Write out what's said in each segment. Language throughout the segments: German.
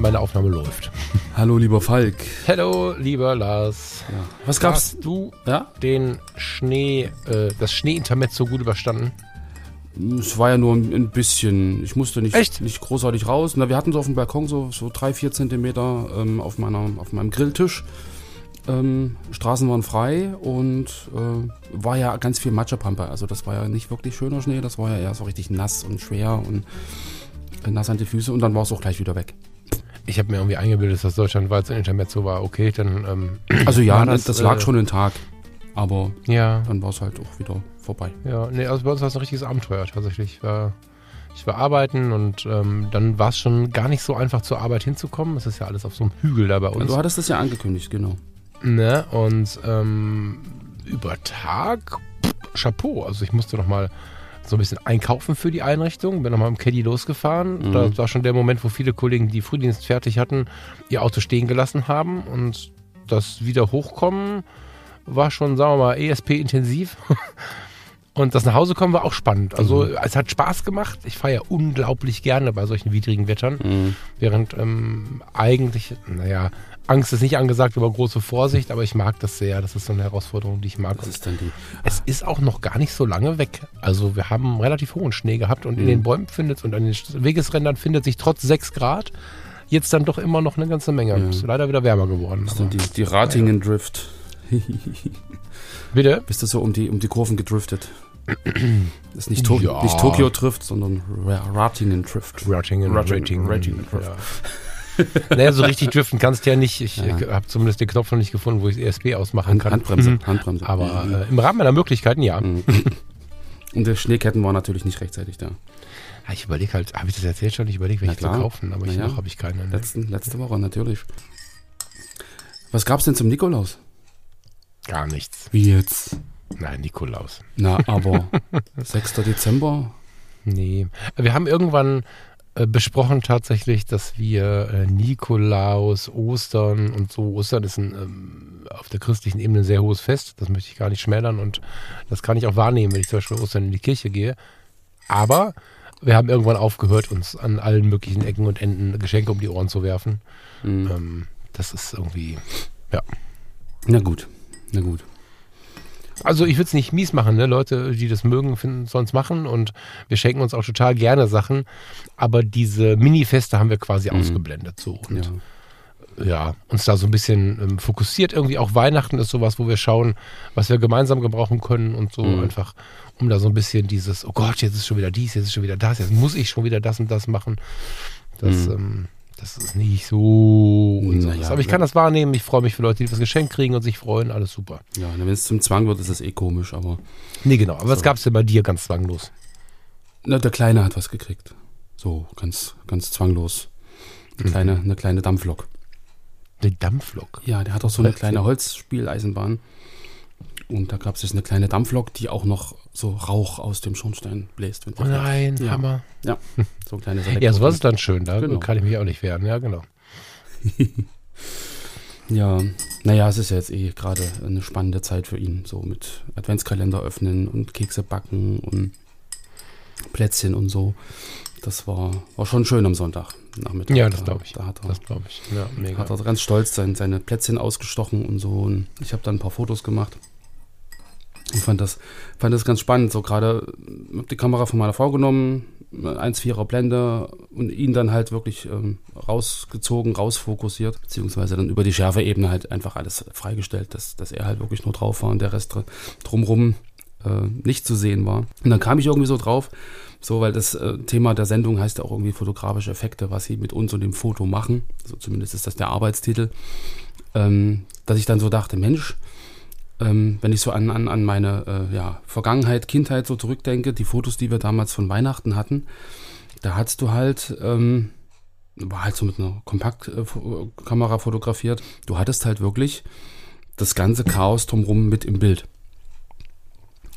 Meine Aufnahme läuft. Hallo, lieber Falk. Hallo, lieber Lars. Ja. Was gab's? Hast du Ja? den Schnee, äh, das Schneeintermezzo gut überstanden? Es war ja nur ein bisschen. Ich musste nicht, Echt? nicht großartig raus. Na, wir hatten so auf dem Balkon so, so drei, vier Zentimeter ähm, auf, meiner, auf meinem Grilltisch. Ähm, Straßen waren frei und äh, war ja ganz viel Matschepampe. Also das war ja nicht wirklich schöner Schnee, das war ja eher so richtig nass und schwer und äh, nass an die Füße und dann war es auch gleich wieder weg. Ich habe mir irgendwie eingebildet, dass deutschlandweit so ein Intermezzo war. Okay, dann. Ähm, Also ja, das, das, lag äh, schon einen Tag. Aber ja, dann war es halt auch wieder vorbei. ja. Nee, also bei uns war es ein richtiges Abenteuer tatsächlich. Ich war, ich war arbeiten und ähm, dann war es schon gar nicht so einfach zur Arbeit hinzukommen. Es ist ja alles auf so einem Hügel da bei uns. Du hattest das ja angekündigt, genau. Ne? Und ähm, über Tag, pff, Chapeau. Also ich musste noch mal so ein bisschen einkaufen für die Einrichtung. Bin noch mal im Caddy losgefahren. Mhm. Das war schon der Moment, wo viele Kollegen, die Frühdienst fertig hatten, ihr Auto stehen gelassen haben. Und das wieder hochkommen war schon, sagen wir mal, ESP-intensiv. Und das nach Hause kommen war auch spannend. Also Mhm. es hat Spaß gemacht. Ich fahre ja unglaublich gerne bei solchen widrigen Wettern. Mhm. Während ähm, eigentlich, naja, Angst ist nicht angesagt, aber große Vorsicht, aber ich mag das sehr. Das ist so eine Herausforderung, die ich mag. Das ist dann die. es ist auch noch gar nicht so lange weg. Also wir haben relativ hohen Schnee gehabt und in Mhm. den Bäumen findet und an den Wegesrändern findet sich trotz 6 Grad jetzt dann doch immer noch eine ganze Menge. Ja. Ist leider wieder wärmer geworden. Das dann die, die Ratingen Drift. bitte? Bist du so um die, um die Kurven gedriftet? Das ist nicht, to Ja. nicht Tokio Drift, sondern Ra Ratingen Drift. Ratingen, Ratingen, Ratingen, Ratingen, ja. naja, so richtig driften kannst du ja nicht. Ich Ja. habe zumindest den Knopf noch nicht gefunden, wo ich das ESP ausmachen Hand, kann. Handbremse, Mhm. Handbremse. Aber Mhm. äh, im Rahmen meiner Möglichkeiten ja. Mhm. Und die Schneeketten waren natürlich nicht rechtzeitig da. Ja, Ich überlege halt, habe ich das erzählt schon? Ich überlege, welche zu kaufen, aber ich, ja. noch habe ich keine. Ne? Letzten, letzte Woche natürlich. Was gab's denn zum Nikolaus? Gar nichts. Wie jetzt? Nein, Nikolaus. Na, aber 6. Dezember. Nee. Wir haben irgendwann besprochen tatsächlich, dass wir äh, Nikolaus, Ostern und so. Ostern ist ein, ähm, auf der christlichen Ebene ein sehr hohes Fest. Das möchte ich gar nicht schmälern und das kann ich auch wahrnehmen, wenn ich zum Beispiel Ostern in die Kirche gehe. Aber wir haben irgendwann aufgehört, uns an allen möglichen Ecken und Enden Geschenke um die Ohren zu werfen. Mhm. Ähm, das ist irgendwie, ja. Na gut, na gut. Also ich würde es nicht mies machen, ne? Leute, die das mögen, finden es machen und wir schenken uns auch total gerne Sachen. Aber diese Mini-Feste haben wir quasi Mhm. ausgeblendet so. Und Ja. ja. uns da so ein bisschen ähm, fokussiert. Irgendwie auch Weihnachten ist sowas, wo wir schauen, was wir gemeinsam gebrauchen können und so Mhm. einfach, um da so ein bisschen dieses, oh Gott, jetzt ist schon wieder dies, jetzt ist schon wieder das, jetzt muss ich schon wieder das und das machen. Das, Mhm. ähm, das ist nicht so unseres. Naja, Aber ich kann ja. das wahrnehmen. Ich freue mich für Leute, die das Geschenk kriegen und sich freuen. Alles super. Ja, wenn es zum Zwang wird, ist es eh komisch, aber Nee, genau. Aber was So. gab es denn bei dir ganz zwanglos? na, der Kleine hat was gekriegt. So, ganz, ganz zwanglos. Eine Mhm. kleine, eine kleine Dampflok. Eine Dampflok. Ja, der hat auch so eine kleine Holzspieleisenbahn. Und da gab es jetzt eine kleine Dampflok, die auch noch so Rauch aus dem Schornstein bläst. Oh nein, Ja. Hammer. So ein kleines Ja, sowas ist dann schön. Da Genau. kann ich mich auch nicht wehren. Ja, genau. Ja, naja, es ist ja jetzt eh gerade eine spannende Zeit für ihn. So mit Adventskalender öffnen und Kekse backen und Plätzchen und so. Das war, war schon schön am Sonntag Nachmittag. Ja, das Da- glaube ich. Da hat er, Das glaube ich. Ja, mega. hat er ganz stolz sein, seine Plätzchen ausgestochen und so. Und ich habe dann ein paar Fotos gemacht. Ich fand das, fand das ganz spannend. So gerade habe die Kamera von meiner Frau genommen, 1,4er Blende und ihn dann halt wirklich ähm, rausgezogen, rausfokussiert, beziehungsweise dann über die Schärfeebene halt einfach alles freigestellt, dass, dass er halt wirklich nur drauf war und der Rest dr- drumrum äh, nicht zu sehen war. Und dann kam ich irgendwie so drauf, so weil das äh, Thema der Sendung heißt ja auch irgendwie fotografische Effekte, was sie mit uns und dem Foto machen. So zumindest ist das der Arbeitstitel. Ähm, dass ich dann so dachte, Mensch, ähm, wenn ich so an, an, an meine äh, ja, Vergangenheit, Kindheit so zurückdenke, die Fotos, die wir damals von Weihnachten hatten, da hattest du halt, ähm, war halt so mit einer Kompaktkamera fotografiert, du hattest halt wirklich das ganze Chaos drumherum mit im Bild.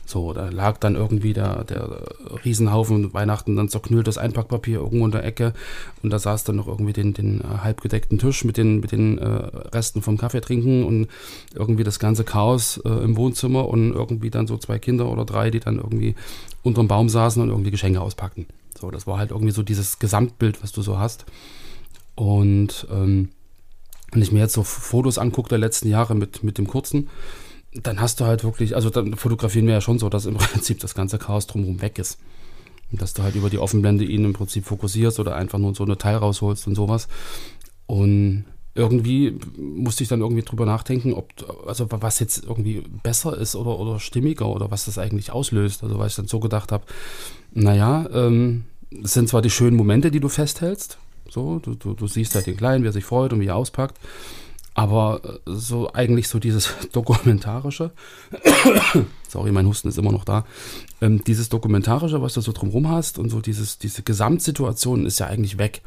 So, da lag dann irgendwie der, der Riesenhaufen Weihnachten dann zerknülltes Einpackpapier irgendwo in der Ecke und da saß dann noch irgendwie den, den äh, halbgedeckten Tisch mit den, mit den äh, Resten vom Kaffee trinken und irgendwie das ganze Chaos äh, im Wohnzimmer und irgendwie dann so zwei Kinder oder drei, die dann irgendwie unterm Baum saßen und irgendwie Geschenke auspackten. So, das war halt irgendwie so dieses Gesamtbild, was du so hast. Und ähm, wenn ich mir jetzt so Fotos angucke der letzten Jahre mit, mit dem kurzen, dann hast du halt wirklich, also dann fotografieren wir ja schon so, dass im Prinzip das ganze Chaos drumherum weg ist. Und dass du halt über die Offenblende ihn im Prinzip fokussierst oder einfach nur so eine Teil rausholst und sowas. Und irgendwie musste ich dann irgendwie drüber nachdenken, ob, also was jetzt irgendwie besser ist oder, oder stimmiger oder was das eigentlich auslöst. Also weil ich dann so gedacht habe, naja, ähm, es sind zwar die schönen Momente, die du festhältst, so, du, du, du siehst halt den Kleinen, wie er sich freut und wie er auspackt, aber äh, so eigentlich so dieses dokumentarische, sorry, mein Husten ist immer noch da, ähm, dieses dokumentarische, was du so drumherum hast und so dieses, diese Gesamtsituation ist ja eigentlich weg.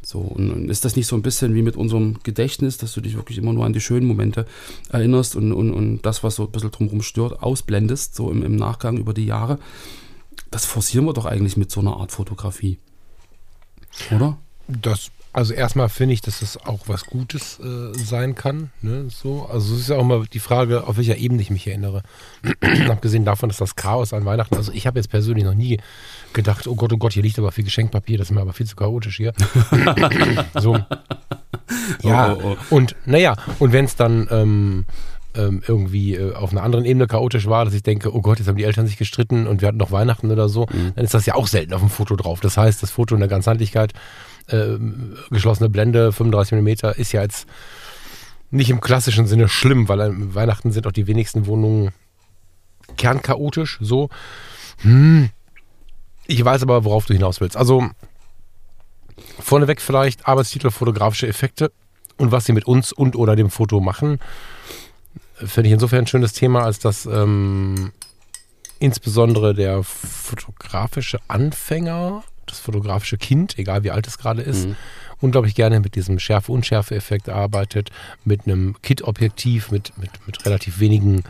So, und ist das nicht so ein bisschen wie mit unserem Gedächtnis, dass du dich wirklich immer nur an die schönen Momente erinnerst und, und, und das, was so ein bisschen drumherum stört, ausblendest, so im, im Nachgang über die Jahre? Das forcieren wir doch eigentlich mit so einer Art Fotografie. Oder? Das also erstmal finde ich, dass es auch was Gutes äh, sein kann. Ne? So, also es ist ja auch mal die Frage, auf welcher Ebene ich mich erinnere. Abgesehen davon, dass das Chaos an Weihnachten, also ich habe jetzt persönlich noch nie gedacht, oh Gott, oh Gott, hier liegt aber viel Geschenkpapier, das ist mir aber viel zu chaotisch hier. so. Ja, oh, oh, oh. und naja, und wenn es dann ähm, ähm, irgendwie äh, auf einer anderen Ebene chaotisch war, dass ich denke, oh Gott, jetzt haben die Eltern sich gestritten und wir hatten noch Weihnachten oder so, mhm. dann ist das ja auch selten auf dem Foto drauf. Das heißt, das Foto in der Ganzheitlichkeit äh, geschlossene Blende, 35 mm, ist ja jetzt nicht im klassischen Sinne schlimm, weil an Weihnachten sind auch die wenigsten Wohnungen kernchaotisch, so. Hm. Ich weiß aber, worauf du hinaus willst. Also, vorneweg vielleicht Arbeitstitel, fotografische Effekte und was sie mit uns und oder dem Foto machen. Finde ich insofern ein schönes Thema, als dass ähm, insbesondere der fotografische Anfänger das fotografische Kind, egal wie alt es gerade ist, mhm. unglaublich gerne mit diesem Schärfe-Unschärfe-Effekt arbeitet, mit einem Kit-Objektiv, mit, mit, mit relativ wenigen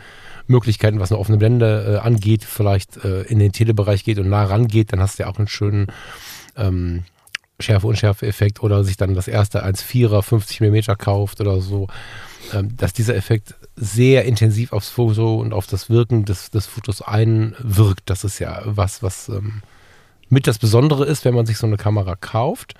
Möglichkeiten, was eine offene Blende äh, angeht, vielleicht äh, in den Telebereich geht und nah rangeht, dann hast du ja auch einen schönen ähm, Schärfe-Unschärfe-Effekt oder sich dann das erste 1,4er 50 mm kauft oder so, ähm, dass dieser Effekt sehr intensiv aufs Foto und auf das Wirken des, des Fotos einwirkt. Das ist ja was, was ähm, mit das Besondere ist, wenn man sich so eine Kamera kauft,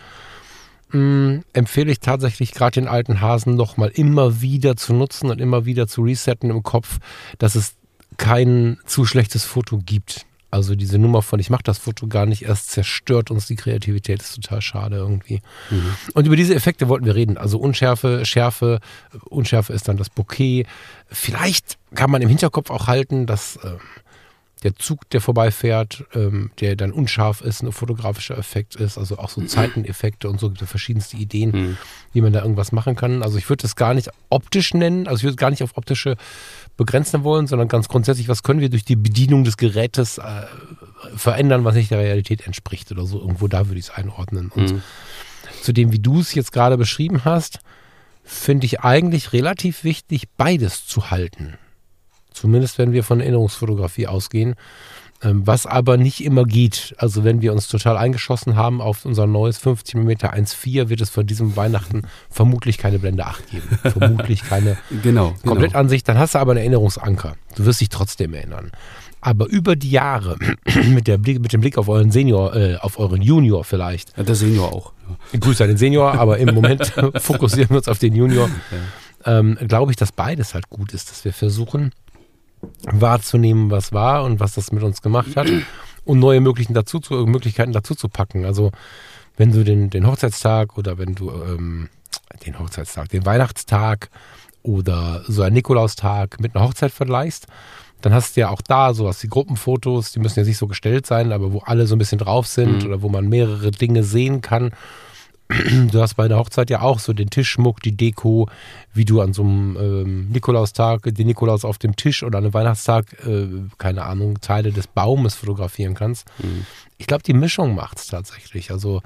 mh, mm, empfehle ich tatsächlich gerade den alten Hasen nochmal immer wieder zu nutzen und immer wieder zu resetten im Kopf, dass es kein zu schlechtes Foto gibt. Also diese Nummer von ich mache das Foto gar nicht erst zerstört uns die Kreativität, ist total schade irgendwie. Mhm. Und über diese Effekte wollten wir reden. Also Unschärfe, Schärfe, Unschärfe ist dann das Bouquet. Vielleicht kann man im Hinterkopf auch halten, dass äh, der Zug, der vorbeifährt, ähm, der dann unscharf ist, ein fotografischer Effekt ist, also auch so Zeiteneffekte und so gibt es verschiedenste Ideen, mhm. wie man da irgendwas machen kann. Also ich würde das gar nicht optisch nennen, also ich würde gar nicht auf optische begrenzen wollen, sondern ganz grundsätzlich, was können wir durch die Bedienung des Gerätes äh, verändern, was nicht der Realität entspricht oder so. Irgendwo da würde ich es einordnen. Und mhm. zu dem, wie du es jetzt gerade beschrieben hast, finde ich eigentlich relativ wichtig, beides zu halten. Zumindest wenn wir von Erinnerungsfotografie ausgehen. Ähm, was aber nicht immer geht. Also wenn wir uns total eingeschossen haben auf unser neues 50 mm 1.4, wird es von diesem Weihnachten vermutlich keine Blende 8 geben. vermutlich keine genau, Komplettansicht. Genau. Dann hast du aber einen Erinnerungsanker. Du wirst dich trotzdem erinnern. Aber über die Jahre, mit, der Blick, mit dem Blick auf euren Senior, äh, auf euren Junior vielleicht. Ja, der Senior auch. Ja. Grüße an den Senior, aber im Moment fokussieren wir uns auf den Junior. Ja. Ähm, Glaube ich, dass beides halt gut ist, dass wir versuchen, wahrzunehmen, was war und was das mit uns gemacht hat und neue Möglichkeiten dazu zu, Möglichkeiten dazu zu packen. Also wenn du den, den Hochzeitstag oder wenn du ähm, den Hochzeitstag, den Weihnachtstag oder so einen Nikolaustag mit einer Hochzeit vergleichst, dann hast du ja auch da sowas wie Gruppenfotos, die müssen ja nicht so gestellt sein, aber wo alle so ein bisschen drauf sind mhm. oder wo man mehrere Dinge sehen kann du hast bei der Hochzeit ja auch so den Tischschmuck, die Deko, wie du an so einem ähm, Nikolaustag den Nikolaus auf dem Tisch oder an einem Weihnachtstag, äh, keine Ahnung, Teile des Baumes fotografieren kannst. Mhm. Ich glaube, die Mischung macht es tatsächlich. Also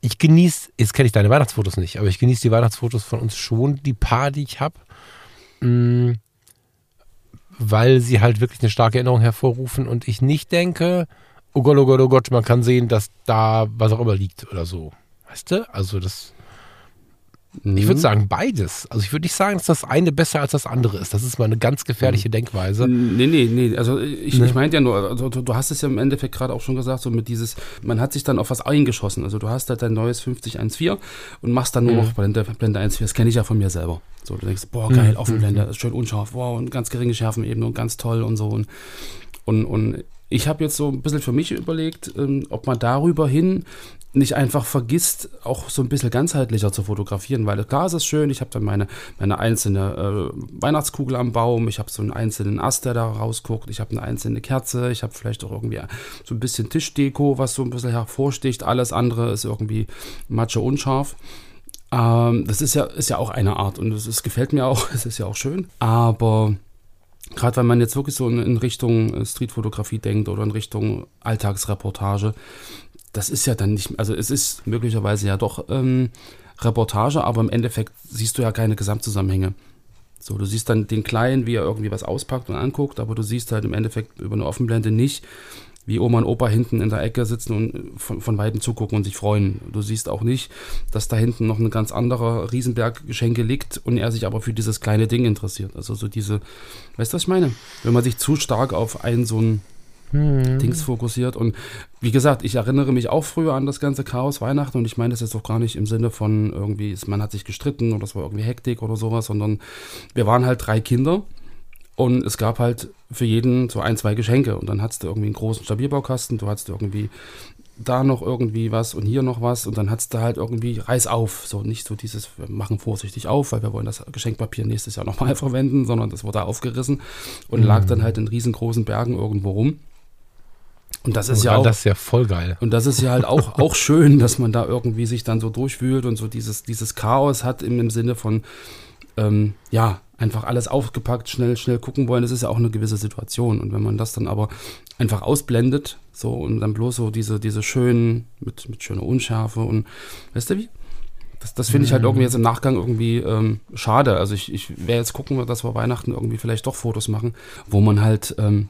ich genieße, jetzt kenne ich deine Weihnachtsfotos nicht, aber ich genieße die Weihnachtsfotos von uns schon, die paar, die ich habe. Mm, weil sie halt wirklich eine starke Erinnerung hervorrufen und ich nicht denke, oh Gott, oh Gott, oh Gott, man kann sehen, dass da was auch immer liegt oder so. Weißt du? Also das ich würde mhm. sagen beides. Also ich würde nicht sagen, dass das eine besser als das andere ist. Das ist mal eine ganz gefährliche mhm. Denkweise. Nee, nee, nee. Also ich, ne? ich meinte ja nur, also du, hast es ja im Endeffekt gerade auch schon gesagt, so mit dieses, man hat sich dann auf was eingeschossen. Also du hast halt dein neues 5014 und machst dann nur mhm. noch Blende, Blende 1.4. Das kenne ich ja von mir selber. So, du denkst, boah, geil, mhm. Offenblende, ist schön unscharf, wow, und ganz geringe Schärfenebene und ganz toll und so. Und, und, und ich habe jetzt so ein bisschen für mich überlegt, ähm, ob man darüber hin nicht einfach vergisst, auch so ein bisschen ganzheitlicher zu fotografieren, weil klar ist es schön, ich habe dann meine, meine einzelne äh, Weihnachtskugel am Baum, ich habe so einen einzelnen Ast, der da rausguckt, ich habe eine einzelne Kerze, ich habe vielleicht auch irgendwie so ein bisschen Tischdeko, was so ein bisschen hervorsticht, alles andere ist irgendwie matsche unscharf. Ähm, das ist ja, ist ja auch eine Art und es gefällt mir auch, es ist ja auch schön, aber Gerade wenn man jetzt wirklich so in, in Richtung Streetfotografie denkt oder in Richtung Alltagsreportage, das ist ja dann nicht, also es ist möglicherweise ja doch ähm, Reportage, aber im Endeffekt siehst du ja keine Gesamtzusammenhänge. So, du siehst dann den Kleinen, wie er irgendwie was auspackt und anguckt, aber du siehst halt im Endeffekt über eine Offenblende nicht, wie Oma und Opa hinten in der Ecke sitzen und von, von Weitem zugucken und sich freuen. Du siehst auch nicht, dass da hinten noch ein ganz anderer Riesenberg Geschenke liegt und er sich aber für dieses kleine Ding interessiert. Also so diese, weißt du, was ich meine? Wenn man sich zu stark auf einen so ein hm. Dings fokussiert. Und wie gesagt, ich erinnere mich auch früher an das ganze Chaos Weihnachten und ich meine das jetzt auch gar nicht im Sinne von irgendwie, man hat sich gestritten oder es war irgendwie Hektik oder sowas, sondern wir waren halt drei Kinder und es gab halt für jeden so ein, zwei Geschenke. Und dann hattest du irgendwie einen großen Stabilbaukasten, du hattest irgendwie da noch irgendwie was und hier noch was und dann hattest du halt irgendwie Reiß auf. So nicht so dieses, wir machen vorsichtig auf, weil wir wollen das Geschenkpapier nächstes Jahr nochmal verwenden, sondern das wurde aufgerissen und mhm. lag dann halt in riesengroßen Bergen irgendwo rum. Und das ist oh, ja auch. Das ist ja voll geil. Und das ist ja halt auch, auch schön, dass man da irgendwie sich dann so durchwühlt und so dieses, dieses Chaos hat im, im Sinne von, ähm, ja, einfach alles aufgepackt, schnell, schnell gucken wollen, das ist ja auch eine gewisse Situation. Und wenn man das dann aber einfach ausblendet, so und dann bloß so diese, diese schönen, mit, mit schöner Unschärfe und weißt du wie? Das, das finde ich halt irgendwie jetzt im Nachgang irgendwie ähm, schade. Also ich, ich werde jetzt gucken, dass wir Weihnachten irgendwie vielleicht doch Fotos machen, wo man halt ähm,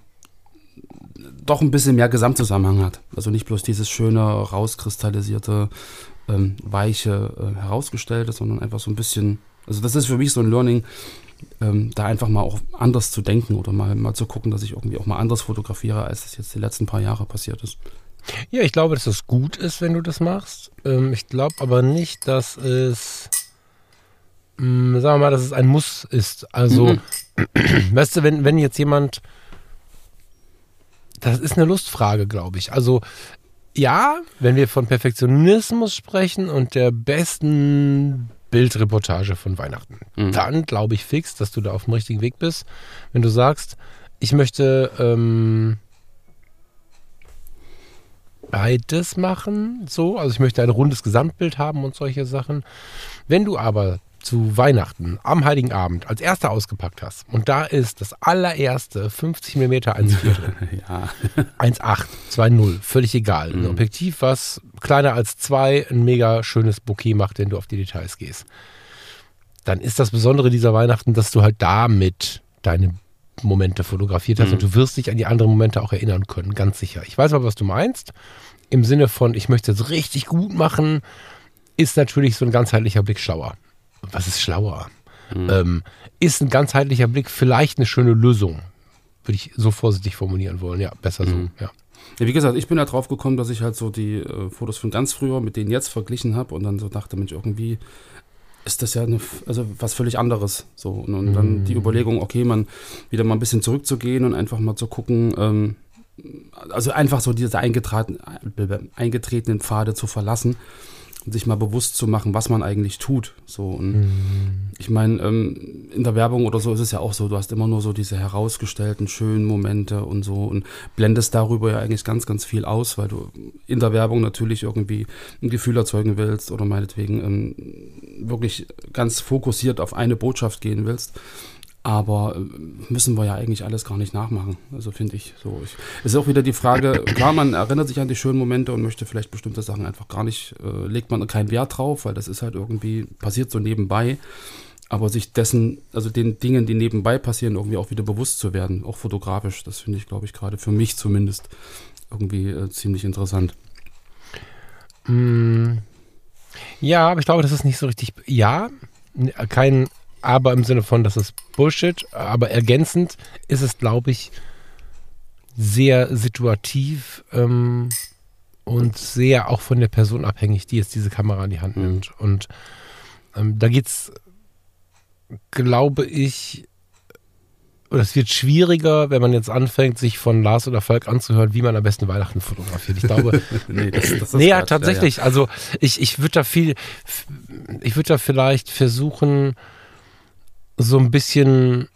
doch ein bisschen mehr Gesamtzusammenhang hat. Also nicht bloß dieses schöne, rauskristallisierte, ähm, weiche, äh, herausgestellte, sondern einfach so ein bisschen also das ist für mich so ein Learning, ähm, da einfach mal auch anders zu denken oder mal, mal zu gucken, dass ich irgendwie auch mal anders fotografiere, als das jetzt die letzten paar Jahre passiert ist. Ja, ich glaube, dass es gut ist, wenn du das machst. Ähm, ich glaube aber nicht, dass es, mh, mm, sagen wir mal, dass es ein Muss ist. Also, mhm. weißt du, wenn, wenn jetzt jemand, das ist eine Lustfrage, glaube ich. Also, ja, wenn wir von Perfektionismus sprechen und der besten Bildreportage von Weihnachten. Mhm. Dann glaube ich fix, dass du da auf dem richtigen Weg bist. Wenn du sagst, ich möchte ähm, beides machen, so, also ich möchte ein rundes Gesamtbild haben und solche Sachen. Wenn du aber zu Weihnachten am Heiligen Abend als erster ausgepackt hast und da ist das allererste 50 mm 1,4 ja. 1,8, 2,0, völlig egal. Ein mhm. Objektiv, was kleiner als 2 ein mega schönes Bouquet macht, wenn du auf die Details gehst. Dann ist das Besondere dieser Weihnachten, dass du halt damit deine Momente fotografiert hast mhm. und du wirst dich an die anderen Momente auch erinnern können, ganz sicher. Ich weiß aber, was du meinst. Im Sinne von, ich möchte es richtig gut machen, ist natürlich so ein ganzheitlicher Blick schlauer was ist schlauer? Mhm. Ähm, ist ein ganzheitlicher Blick vielleicht eine schöne Lösung? Würde ich so vorsichtig formulieren wollen. Ja, besser so, mhm. ja. Ja, wie gesagt, ich bin da drauf gekommen, dass ich halt so die äh, Fotos von ganz früher mit denen jetzt verglichen habe und dann so dachte, Mensch, irgendwie ist das ja eine, also was völlig anderes. So, und, und dann die mhm. Überlegung, okay, man wieder mal ein bisschen zurückzugehen und einfach mal zu gucken, ähm, also einfach so diese eingetretenen, eingetretenen Pfade zu verlassen sich mal bewusst zu machen, was man eigentlich tut. So und mhm. ich meine, ähm, in der Werbung oder so ist es ja auch so, du hast immer nur so diese herausgestellten schönen Momente und so und blendest darüber ja eigentlich ganz, ganz viel aus, weil du in der Werbung natürlich irgendwie ein Gefühl erzeugen willst oder meinetwegen ähm, wirklich ganz fokussiert auf eine Botschaft gehen willst. Aber äh, müssen wir ja eigentlich alles gar nicht nachmachen. Also finde ich so. Ich, es ist auch wieder die Frage, klar, man erinnert sich an die schönen Momente und möchte vielleicht bestimmte Sachen einfach gar nicht, äh, legt man keinen Wert drauf, weil das ist halt irgendwie, passiert so nebenbei. aber sich dessen, also den Dingen, die nebenbei passieren, irgendwie auch wieder bewusst zu werden, auch fotografisch, das finde ich, glaube ich, gerade für mich zumindest irgendwie äh, ziemlich interessant. Mm, ja, aber ich glaube, das ist nicht so richtig. Ja, kein Aber im Sinne von, das ist Bullshit, aber ergänzend ist es, glaube ich, sehr situativ ähm, und sehr auch von der Person abhängig, die jetzt diese Kamera in die Hand nimmt. Mhm. Und ähm, da geht es, glaube ich, oder es wird schwieriger, wenn man jetzt anfängt, sich von Lars oder Falk anzuhören, wie man am besten Weihnachten fotografiert. Ich glaube, nee, das, das nee ja, tatsächlich. Ja, ja. Also ich, ich würde da viel, ich würde da vielleicht versuchen, so ein bisschen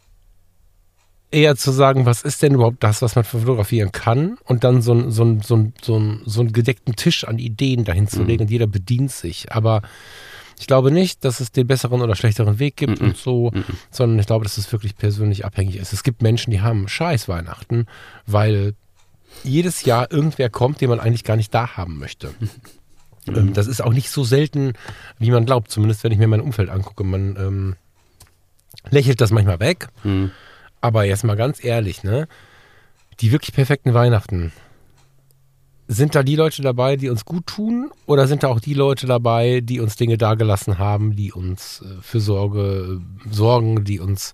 eher zu sagen, was ist denn überhaupt das, was man fotografieren kann und dann so, ein, so, ein, so, ein, so, ein, so einen gedeckten Tisch an Ideen dahin zu legen mhm. und jeder bedient sich. Aber ich glaube nicht, dass es den besseren oder schlechteren Weg gibt -mm. und so, mm sondern ich glaube, dass es wirklich persönlich abhängig ist. Es gibt Menschen, die haben scheiß Weihnachten, weil jedes Jahr irgendwer kommt, den man eigentlich gar nicht da haben möchte. ähm, das ist auch nicht so selten, wie man glaubt, zumindest wenn ich mir mein Umfeld angucke. Man ähm, lächelt das manchmal weg, mhm. aber jetzt mal ganz ehrlich, ne? Die wirklich perfekten Weihnachten, sind da die Leute dabei, die uns gut tun? Oder sind da auch die Leute dabei, die uns Dinge dagelassen haben, die uns äh, für Sorge äh, sorgen, die uns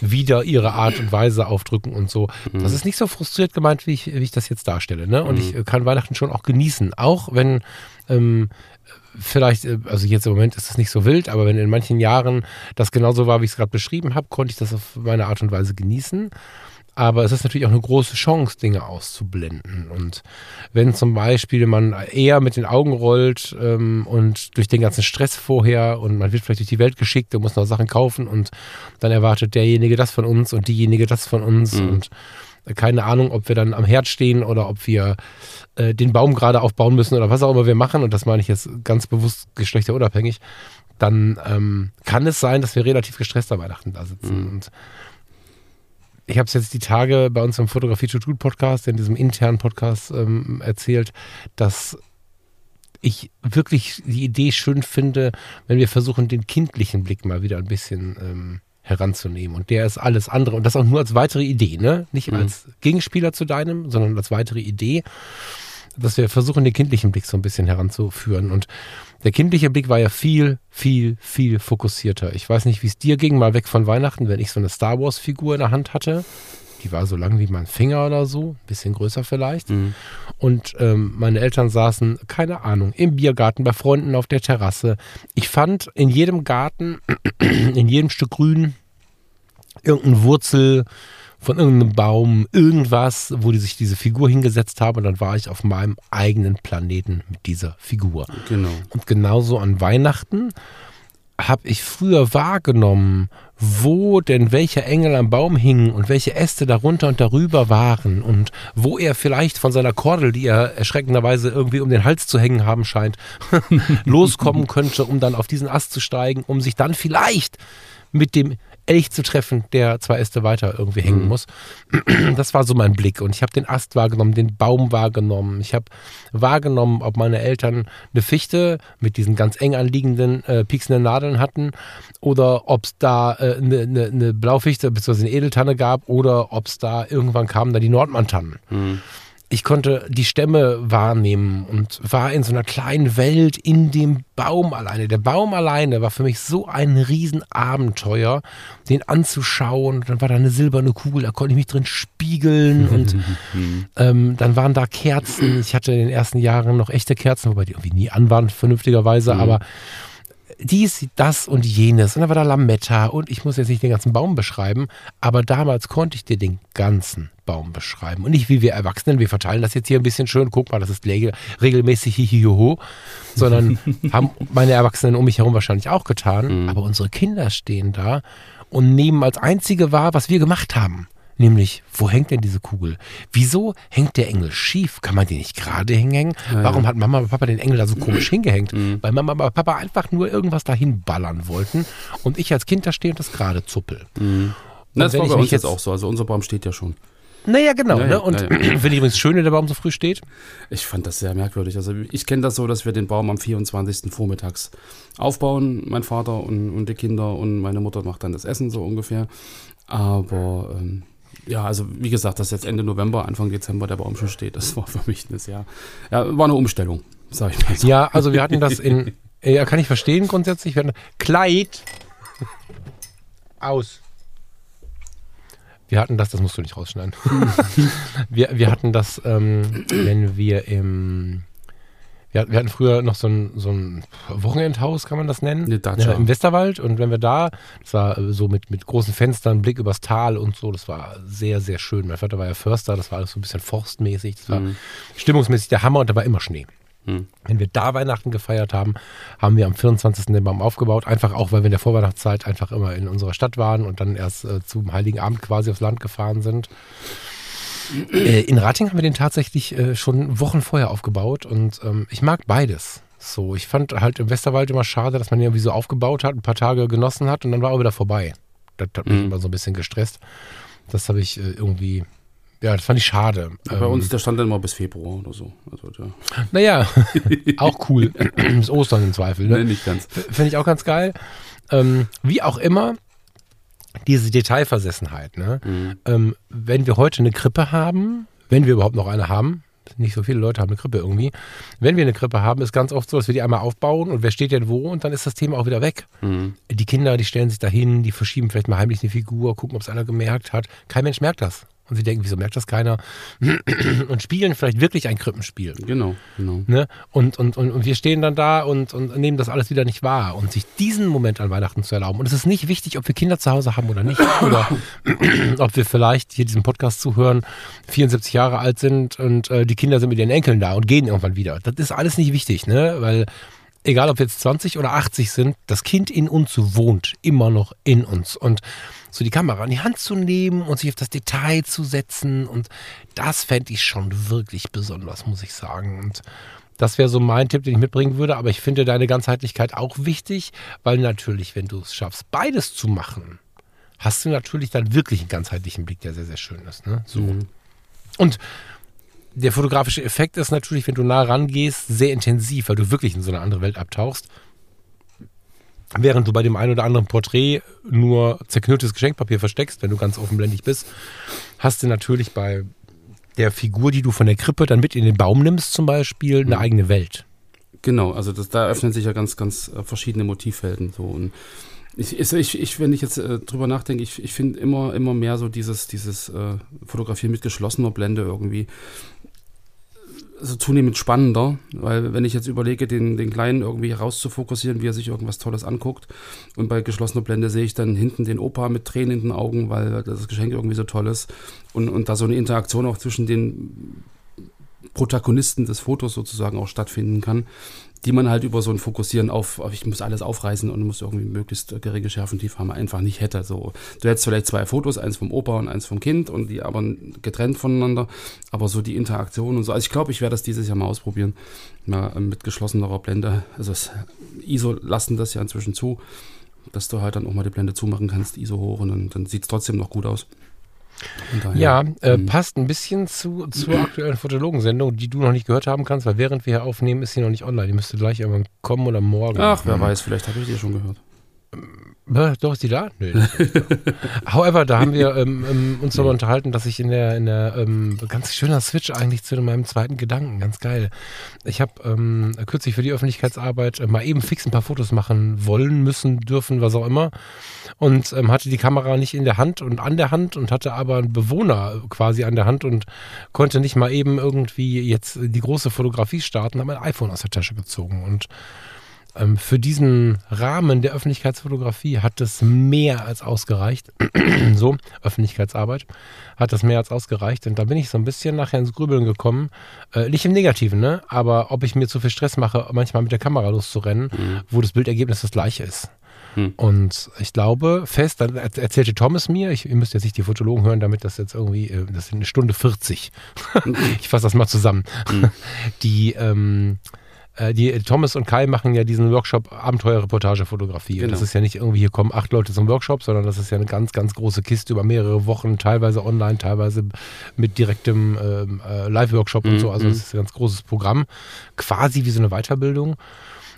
wieder ihre Art und Weise aufdrücken und so? Mhm. Das ist nicht so frustriert gemeint, wie ich, wie ich das jetzt darstelle. Ne? Und mhm. ich äh, kann Weihnachten schon auch genießen. Auch wenn ähm, vielleicht, äh, also jetzt im Moment ist es nicht so wild, aber wenn in manchen Jahren das genauso war, wie ich es gerade beschrieben habe, konnte ich das auf meine Art und Weise genießen. Aber es ist natürlich auch eine große Chance, Dinge auszublenden. Und wenn zum Beispiel man eher mit den Augen rollt ähm, und durch den ganzen Stress vorher und man wird vielleicht durch die Welt geschickt und muss noch Sachen kaufen und dann erwartet derjenige das von uns und diejenige das von uns mhm. und keine Ahnung, ob wir dann am Herd stehen oder ob wir äh, den Baum gerade aufbauen müssen oder was auch immer wir machen. Und das meine ich jetzt ganz bewusst geschlechterunabhängig. Dann ähm, kann es sein, dass wir relativ gestresst am Weihnachten da sitzen. Mhm. Und ich habe es jetzt die Tage bei uns im Fotografie to Podcast, in diesem internen Podcast ähm, erzählt, dass ich wirklich die Idee schön finde, wenn wir versuchen, den kindlichen Blick mal wieder ein bisschen ähm, heranzunehmen. Und der ist alles andere. Und das auch nur als weitere Idee, ne? Nicht mhm. als Gegenspieler zu deinem, sondern als weitere Idee, dass wir versuchen, den kindlichen Blick so ein bisschen heranzuführen. Und der kindliche Blick war ja viel, viel, viel fokussierter. Ich weiß nicht, wie es dir ging, mal weg von Weihnachten, wenn ich so eine Star Wars-Figur in der Hand hatte. Die war so lang wie mein Finger oder so, bisschen größer vielleicht. Mhm. Und ähm, meine Eltern saßen, keine Ahnung, im Biergarten, bei Freunden auf der Terrasse. Ich fand in jedem Garten, in jedem Stück Grün, irgendeine Wurzel, von irgendeinem Baum, irgendwas, wo die sich diese Figur hingesetzt haben und dann war ich auf meinem eigenen Planeten mit dieser Figur. Genau. Und genauso an Weihnachten habe ich früher wahrgenommen, wo denn welcher Engel am Baum hing und welche Äste darunter und darüber waren und wo er vielleicht von seiner Kordel, die er erschreckenderweise irgendwie um den Hals zu hängen haben scheint, loskommen könnte, um dann auf diesen Ast zu steigen, um sich dann vielleicht mit dem Elch zu treffen, der zwei Äste weiter irgendwie hängen mhm. muss. Das war so mein Blick. Und ich habe den Ast wahrgenommen, den Baum wahrgenommen. Ich habe wahrgenommen, ob meine Eltern eine Fichte mit diesen ganz eng anliegenden, äh, pieksenden Nadeln hatten oder ob es da äh, eine, eine, eine Blaufichte bzw. eine Edeltanne gab oder ob es da irgendwann kamen da die Nordmantannen. Mhm ich konnte die Stämme wahrnehmen und war in so einer kleinen Welt in dem Baum alleine. Der Baum alleine war für mich so ein Riesenabenteuer, den anzuschauen. Dann war da eine silberne Kugel, da konnte ich mich drin spiegeln und ähm, dann waren da Kerzen. Ich hatte in den ersten Jahren noch echte Kerzen, wobei die irgendwie nie an waren, vernünftigerweise, mhm. aber dies, das und jenes. Und dann war da Lametta und ich muss jetzt nicht den ganzen Baum beschreiben, aber damals konnte ich dir den ganzen Baum beschreiben. Und nicht wie wir Erwachsenen, wir verteilen das jetzt hier ein bisschen schön, guck mal, das ist regelmäßig hihihoho, sondern haben meine Erwachsenen um mich herum wahrscheinlich auch getan. Mhm. Aber unsere Kinder stehen da und nehmen als einzige wahr, was wir gemacht haben. Nämlich, wo hängt denn diese Kugel? Wieso hängt der Engel schief? Kann man den nicht gerade hängen? Ja, Warum ja. hat Mama und Papa den Engel da so komisch hingehängt? Mhm. Weil Mama und Papa einfach nur irgendwas dahin ballern wollten und ich als Kind da stehe und das gerade zuppel. Mhm. Na, das war bei uns jetzt auch so. Also unser Baum steht ja schon. Naja, genau. Ja, ne? Und ja, finde ich übrigens schön, wenn der Baum so früh steht. Ich fand das sehr merkwürdig. Also ich kenne das so, dass wir den Baum am 24. vormittags aufbauen, mein Vater und, und die Kinder und meine Mutter macht dann das Essen so ungefähr. Aber ähm, ja, also wie gesagt, dass jetzt Ende November, Anfang Dezember der Baum schon steht, das war für mich ein sehr, ja, war eine Umstellung, sag ich mal so. Ja, also wir hatten das in, ja, kann ich verstehen grundsätzlich. Wir hatten Kleid aus. Wir hatten das, das musst du nicht rausschneiden. wir, wir hatten das, ähm, wenn wir im, wir, hatten früher noch so ein, so ein Wochenendhaus, kann man das nennen? Eine Datscha. Ja, Im Westerwald. Und wenn wir da, das war äh, so mit, mit großen Fenstern, Blick übers Tal und so, das war sehr, sehr schön. Mein Vater war ja Förster, das war alles so ein bisschen forstmäßig, das war Mhm. stimmungsmäßig der Hammer und da war immer Schnee. Hm. Wenn wir da Weihnachten gefeiert haben, haben wir am 24. den Baum aufgebaut. Einfach auch, weil wir in der Vorweihnachtszeit einfach immer in unserer Stadt waren und dann erst äh, zum Heiligen Abend quasi aufs Land gefahren sind. Äh, in Rating haben wir den tatsächlich äh, schon Wochen vorher aufgebaut und ähm, ich mag beides. So, ich fand halt im Westerwald immer schade, dass man den irgendwie so aufgebaut hat, ein paar Tage genossen hat und dann war er wieder vorbei. Das hat mich Mhm. immer so ein bisschen gestresst. Das habe ich äh, irgendwie, ja, das fand ich schade. Bei Ähm, uns, der stand dann immer bis Februar oder so. Also der, naja, auch cool. Bis Ostern im Zweifel. Ne? nee, nicht ganz. Finde ich auch ganz geil. Ähm, wie auch immer, diese Detailversessenheit. Ne? Mhm. Ähm, wenn wir heute eine Krippe haben, wenn wir überhaupt noch eine haben, nicht so viele Leute haben eine Krippe irgendwie. Wenn wir eine Krippe haben, ist ganz oft so, dass wir die einmal aufbauen und wer steht denn wo und dann ist das Thema auch wieder weg. Mhm. Die Kinder, die stellen sich dahin, die verschieben vielleicht mal heimlich eine Figur, gucken, ob es einer gemerkt hat. Kein Mensch merkt das. Und sie denken, wieso merkt das keiner? Und spielen vielleicht wirklich ein Krippenspiel. Genau, genau. Ne? Und, und, und, und wir stehen dann da und, und nehmen das alles wieder nicht wahr. Und sich diesen Moment an Weihnachten zu erlauben. Und es ist nicht wichtig, ob wir Kinder zu Hause haben oder nicht. Oder ob wir vielleicht hier diesen Podcast zuhören, 74 Jahre alt sind und äh, die Kinder sind mit ihren Enkeln da und gehen irgendwann wieder. Das ist alles nicht wichtig, ne? Weil egal ob wir jetzt 20 oder 80 sind, das Kind in uns wohnt immer noch in uns. Und so die Kamera in die Hand zu nehmen und sich auf das Detail zu setzen und das fände ich schon wirklich besonders, muss ich sagen. Und das wäre so mein Tipp, den ich mitbringen würde. Aber ich finde deine Ganzheitlichkeit auch wichtig, weil natürlich, wenn du es schaffst, beides zu machen, hast du natürlich dann wirklich einen ganzheitlichen Blick, der sehr, sehr schön ist. Ne? So. Mhm. Und der fotografische Effekt ist natürlich, wenn du nah rangehst, sehr intensiv, weil du wirklich in so eine andere Welt abtauchst. Während du bei dem einen oder anderen Porträt nur zerknülltes Geschenkpapier versteckst, wenn du ganz offenblendig bist, hast du natürlich bei der Figur, die du von der Krippe dann mit in den Baum nimmst, zum Beispiel, eine Mhm. eigene Welt. Genau, also das, da öffnen sich ja ganz, ganz äh, verschiedene Motivfelden. So. Und ich, ich, ich, ich, wenn ich jetzt äh, drüber nachdenke, ich, ich finde immer, immer mehr so dieses, dieses äh, Fotografieren mit geschlossener Blende irgendwie so zunehmend spannender, weil wenn ich jetzt überlege, den, den Kleinen irgendwie rauszufokussieren, wie er sich irgendwas Tolles anguckt und bei geschlossener Blende sehe ich dann hinten den Opa mit Tränen in den Augen, weil das Geschenk irgendwie so toll ist. Und, und da so eine Interaktion auch zwischen den Protagonisten des Fotos sozusagen auch stattfinden kann, die man halt über so ein Fokussieren auf, auf ich muss alles aufreißen und muss irgendwie möglichst geringe Schärfentiefe einfach nicht hätte. So, du hättest vielleicht zwei Fotos, eins vom Opa und eins vom Kind und die aber getrennt voneinander, aber so die Interaktion und so. Also ich glaube, ich werde das dieses Jahr mal ausprobieren, mal äh, mit geschlossener Blende. Also das ISO lassen das ja inzwischen zu, dass du halt dann auch mal die Blende zumachen kannst, ISO hoch und dann, dann sieht es trotzdem noch gut aus. Ja, äh, mhm. passt ein bisschen zu, zur aktuellen Fotologensendung, die du noch nicht gehört haben kannst, weil während wir hier aufnehmen, ist sie noch nicht online. Die müsste gleich irgendwann kommen oder morgen. Ach, wer weiß, vielleicht habe ich die schon gehört. Doch, ist die da? Nö. However, da haben wir ähm, ähm, uns darüber unterhalten, dass ich in der, in der ähm, ganz schöner Switch eigentlich zu meinem zweiten Gedanken, ganz geil. Ich habe ähm, kürzlich für die Öffentlichkeitsarbeit äh, mal eben fix ein paar Fotos machen wollen, müssen, dürfen, was auch immer. Und ähm, hatte die Kamera nicht in der Hand und an der Hand und hatte aber einen Bewohner quasi an der Hand und konnte nicht mal eben irgendwie jetzt die große Fotografie starten, habe mein iPhone aus der Tasche gezogen und für diesen Rahmen der Öffentlichkeitsfotografie hat es mehr als ausgereicht. so, Öffentlichkeitsarbeit hat das mehr als ausgereicht. Und da bin ich so ein bisschen nachher ins Grübeln gekommen. Äh, nicht im Negativen, ne? Aber ob ich mir zu viel Stress mache, manchmal mit der Kamera loszurennen, Mhm. wo das Bildergebnis das gleiche ist. Hm. Und ich glaube fest, dann er- erzählte Thomas mir, ich, ihr müsst jetzt nicht die Fotologen hören, damit das jetzt irgendwie, äh, das sind eine Stunde 40. ich fasse das mal zusammen. Mhm. Die, ähm, Äh, die Thomas und Kai machen ja diesen Workshop Abenteuerreportagefotografie. Genau. Das ist ja nicht irgendwie, hier kommen acht Leute zum Workshop, sondern das ist ja eine ganz, ganz große Kiste über mehrere Wochen, teilweise online, teilweise mit direktem ähm, äh, Live-Workshop mhm. und so. Also das ist ein ganz großes Programm. Quasi wie so eine Weiterbildung.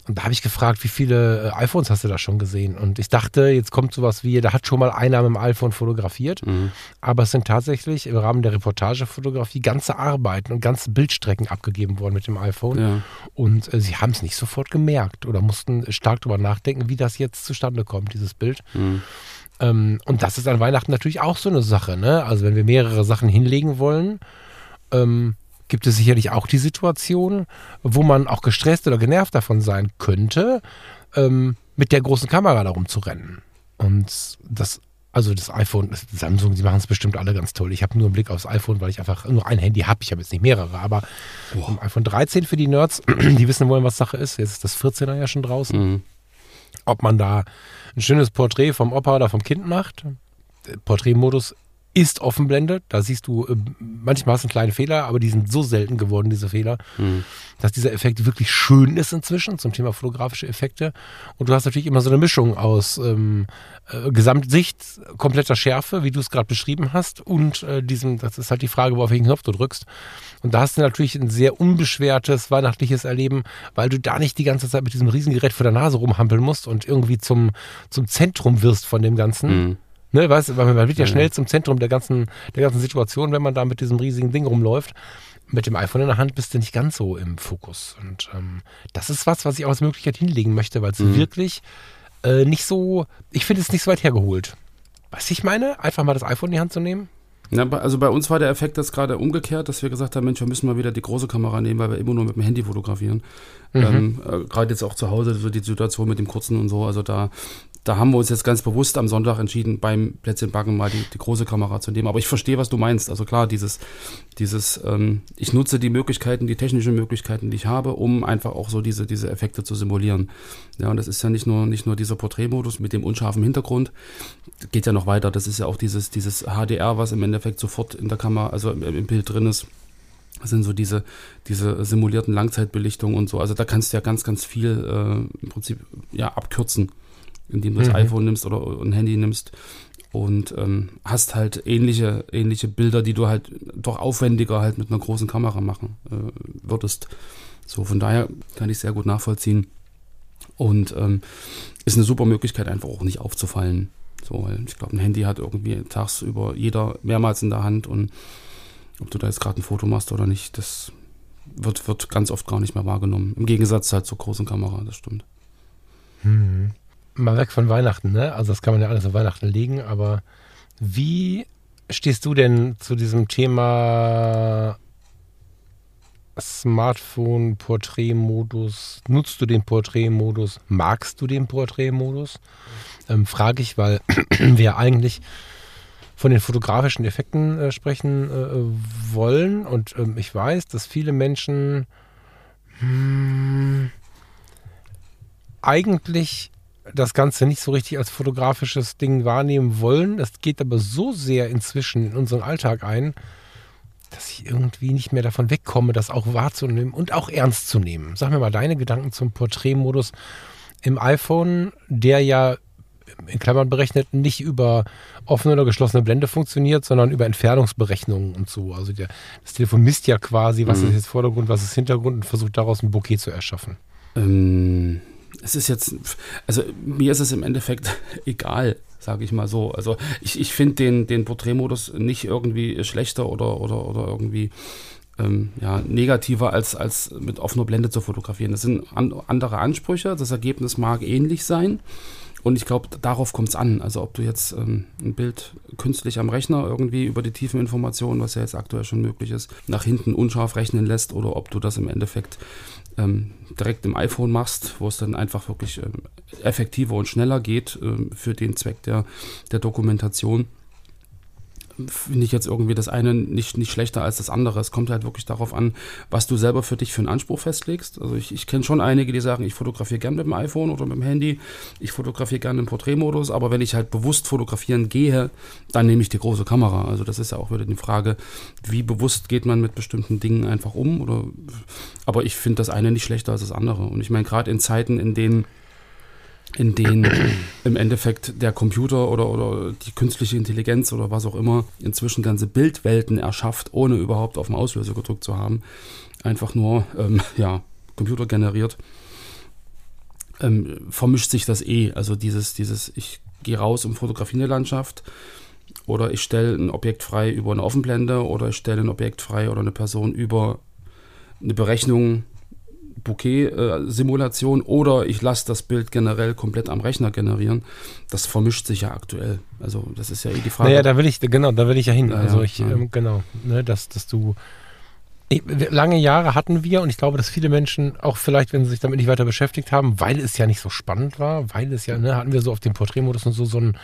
Und da habe ich gefragt, wie viele äh, iPhones hast du da schon gesehen? Und ich dachte, jetzt kommt sowas wie, da hat schon mal einer mit dem iPhone fotografiert. Mhm. Aber es sind tatsächlich im Rahmen der Reportagefotografie ganze Arbeiten und ganze Bildstrecken abgegeben worden mit dem iPhone. Ja. Und äh, sie haben es nicht sofort gemerkt oder mussten stark darüber nachdenken, wie das jetzt zustande kommt, dieses Bild. Mhm. Ähm, und das ist an Weihnachten natürlich auch so eine Sache. Ne? Also wenn wir mehrere Sachen hinlegen wollen, ähm, gibt es sicherlich auch die Situation, wo man auch gestresst oder genervt davon sein könnte, ähm, mit der großen Kamera darum zu rennen. Und das, also das iPhone, Samsung, die machen es bestimmt alle ganz toll. Ich habe nur einen Blick aufs iPhone, weil ich einfach nur ein Handy habe. Ich habe jetzt nicht mehrere, aber Boah. iPhone 13 für die Nerds, die wissen wollen, was Sache ist. Jetzt ist das 14er ja schon draußen. Mhm. Ob man da ein schönes Porträt vom Opa oder vom Kind macht. Porträtmodus ist Offenblende. Da siehst du, äh, manchmal hast du einen kleinen Fehler, aber die sind so selten geworden, diese Fehler, mhm. dass dieser Effekt wirklich schön ist inzwischen zum Thema fotografische Effekte. Und du hast natürlich immer so eine Mischung aus ähm, äh, Gesamtsicht, kompletter Schärfe, wie du es gerade beschrieben hast, und äh, diesem, das ist halt die Frage, wo auf welchen Knopf du drückst. Und da hast du natürlich ein sehr unbeschwertes weihnachtliches Erleben, weil du da nicht die ganze Zeit mit diesem Riesengerät vor der Nase rumhampeln musst und irgendwie zum, zum Zentrum wirst von dem Ganzen. Mhm Ne, weißt, weil man wird ja schnell zum Zentrum der ganzen, der ganzen Situation, wenn man da mit diesem riesigen Ding rumläuft. Mit dem iPhone in der Hand bist du nicht ganz so im Fokus. Und ähm, das ist was, was ich auch als Möglichkeit hinlegen möchte, weil es mhm. wirklich äh, nicht so, ich finde es nicht so weit hergeholt. Was ich meine? Einfach mal das iPhone in die Hand zu nehmen. Ja, also bei uns war der Effekt jetzt gerade umgekehrt, dass wir gesagt haben, Mensch, wir müssen mal wieder die große Kamera nehmen, weil wir immer nur mit dem Handy fotografieren. Mhm. Ähm, äh, gerade jetzt auch zu Hause, so die Situation mit dem kurzen und so, also da da haben wir uns jetzt ganz bewusst am Sonntag entschieden, beim Plätzchenbacken mal die, die große Kamera zu nehmen. Aber ich verstehe, was du meinst. Also klar, dieses, dieses, ähm, ich nutze die Möglichkeiten, die technischen Möglichkeiten, die ich habe, um einfach auch so diese, diese Effekte zu simulieren. Ja, und das ist ja nicht nur, nicht nur dieser Porträtmodus mit dem unscharfen Hintergrund, geht ja noch weiter. Das ist ja auch dieses, dieses HDR, was im Endeffekt sofort in der Kamera, also im, im Bild drin ist. Das sind so diese, diese simulierten Langzeitbelichtungen und so. Also da kannst du ja ganz, ganz viel äh, im Prinzip ja abkürzen indem du das mhm. iPhone nimmst oder ein Handy nimmst und ähm, hast halt ähnliche, ähnliche Bilder, die du halt doch aufwendiger halt mit einer großen Kamera machen äh, würdest. So, von daher kann ich sehr gut nachvollziehen. Und ähm, ist eine super Möglichkeit, einfach auch nicht aufzufallen. So, weil ich glaube, ein Handy hat irgendwie tagsüber jeder mehrmals in der Hand und ob du da jetzt gerade ein Foto machst oder nicht, das wird, wird ganz oft gar nicht mehr wahrgenommen. Im Gegensatz halt zur großen Kamera, das stimmt. Mhm mal weg von Weihnachten, ne? Also das kann man ja alles auf Weihnachten legen, aber wie stehst du denn zu diesem Thema Smartphone, Porträtmodus? Nutzt du den Porträtmodus? Magst du den Porträtmodus? Ähm, Frage ich, weil wir eigentlich von den fotografischen Effekten äh, sprechen äh, wollen und ähm, ich weiß, dass viele Menschen hm, eigentlich das Ganze nicht so richtig als fotografisches Ding wahrnehmen wollen. Das geht aber so sehr inzwischen in unseren Alltag ein, dass ich irgendwie nicht mehr davon wegkomme, das auch wahrzunehmen und auch ernst zu nehmen. Sag mir mal deine Gedanken zum Porträtmodus im iPhone, der ja in Klammern berechnet nicht über offene oder geschlossene Blende funktioniert, sondern über Entfernungsberechnungen und so. Also der, das Telefon misst ja quasi, was mhm. ist jetzt Vordergrund, was ist Hintergrund und versucht daraus ein Bouquet zu erschaffen. Ähm, es ist jetzt, also mir ist es im Endeffekt egal, sage ich mal so. Also ich, ich finde den, den Porträtmodus nicht irgendwie schlechter oder, oder, oder irgendwie ähm, ja, negativer als, als mit offener Blende zu fotografieren. Das sind an, andere Ansprüche, das Ergebnis mag ähnlich sein. Und ich glaube, darauf kommt es an. Also ob du jetzt ähm, ein Bild künstlich am Rechner irgendwie über die tiefen Informationen, was ja jetzt aktuell schon möglich ist, nach hinten unscharf rechnen lässt oder ob du das im Endeffekt ähm, direkt im iPhone machst, wo es dann einfach wirklich ähm, effektiver und schneller geht ähm, für den Zweck der, der Dokumentation. Finde ich jetzt irgendwie das eine nicht, nicht schlechter als das andere. Es kommt halt wirklich darauf an, was du selber für dich für einen Anspruch festlegst. Also ich, ich kenne schon einige, die sagen, ich fotografiere gern mit dem iPhone oder mit dem Handy, ich fotografiere gern im Porträtmodus, aber wenn ich halt bewusst fotografieren gehe, dann nehme ich die große Kamera. Also das ist ja auch wieder die Frage, wie bewusst geht man mit bestimmten Dingen einfach um oder aber ich finde das eine nicht schlechter als das andere. Und ich meine, gerade in Zeiten, in denen in denen im Endeffekt der Computer oder, oder die künstliche Intelligenz oder was auch immer inzwischen ganze Bildwelten erschafft, ohne überhaupt auf den Auslöser gedrückt zu haben. Einfach nur, ähm, ja, Computer generiert. Ähm, vermischt sich das eh. Also dieses, dieses, ich gehe raus und fotografiere eine Landschaft oder ich stelle ein Objekt frei über eine Offenblende oder ich stelle ein Objekt frei oder eine Person über eine Berechnung Bouquet-Simulation oder ich lasse das Bild generell komplett am Rechner generieren. Das vermischt sich ja aktuell. Also das ist ja eh die Frage. Naja, da will ich, genau, da will ich ja hin. also ich, ja. Ähm, genau, ne, dass, dass du ich, lange Jahre hatten wir und ich glaube, dass viele Menschen auch vielleicht, wenn sie sich damit nicht weiter beschäftigt haben, weil es ja nicht so spannend war, weil es ja, ne, hatten wir so auf dem Porträtmodus und so so ein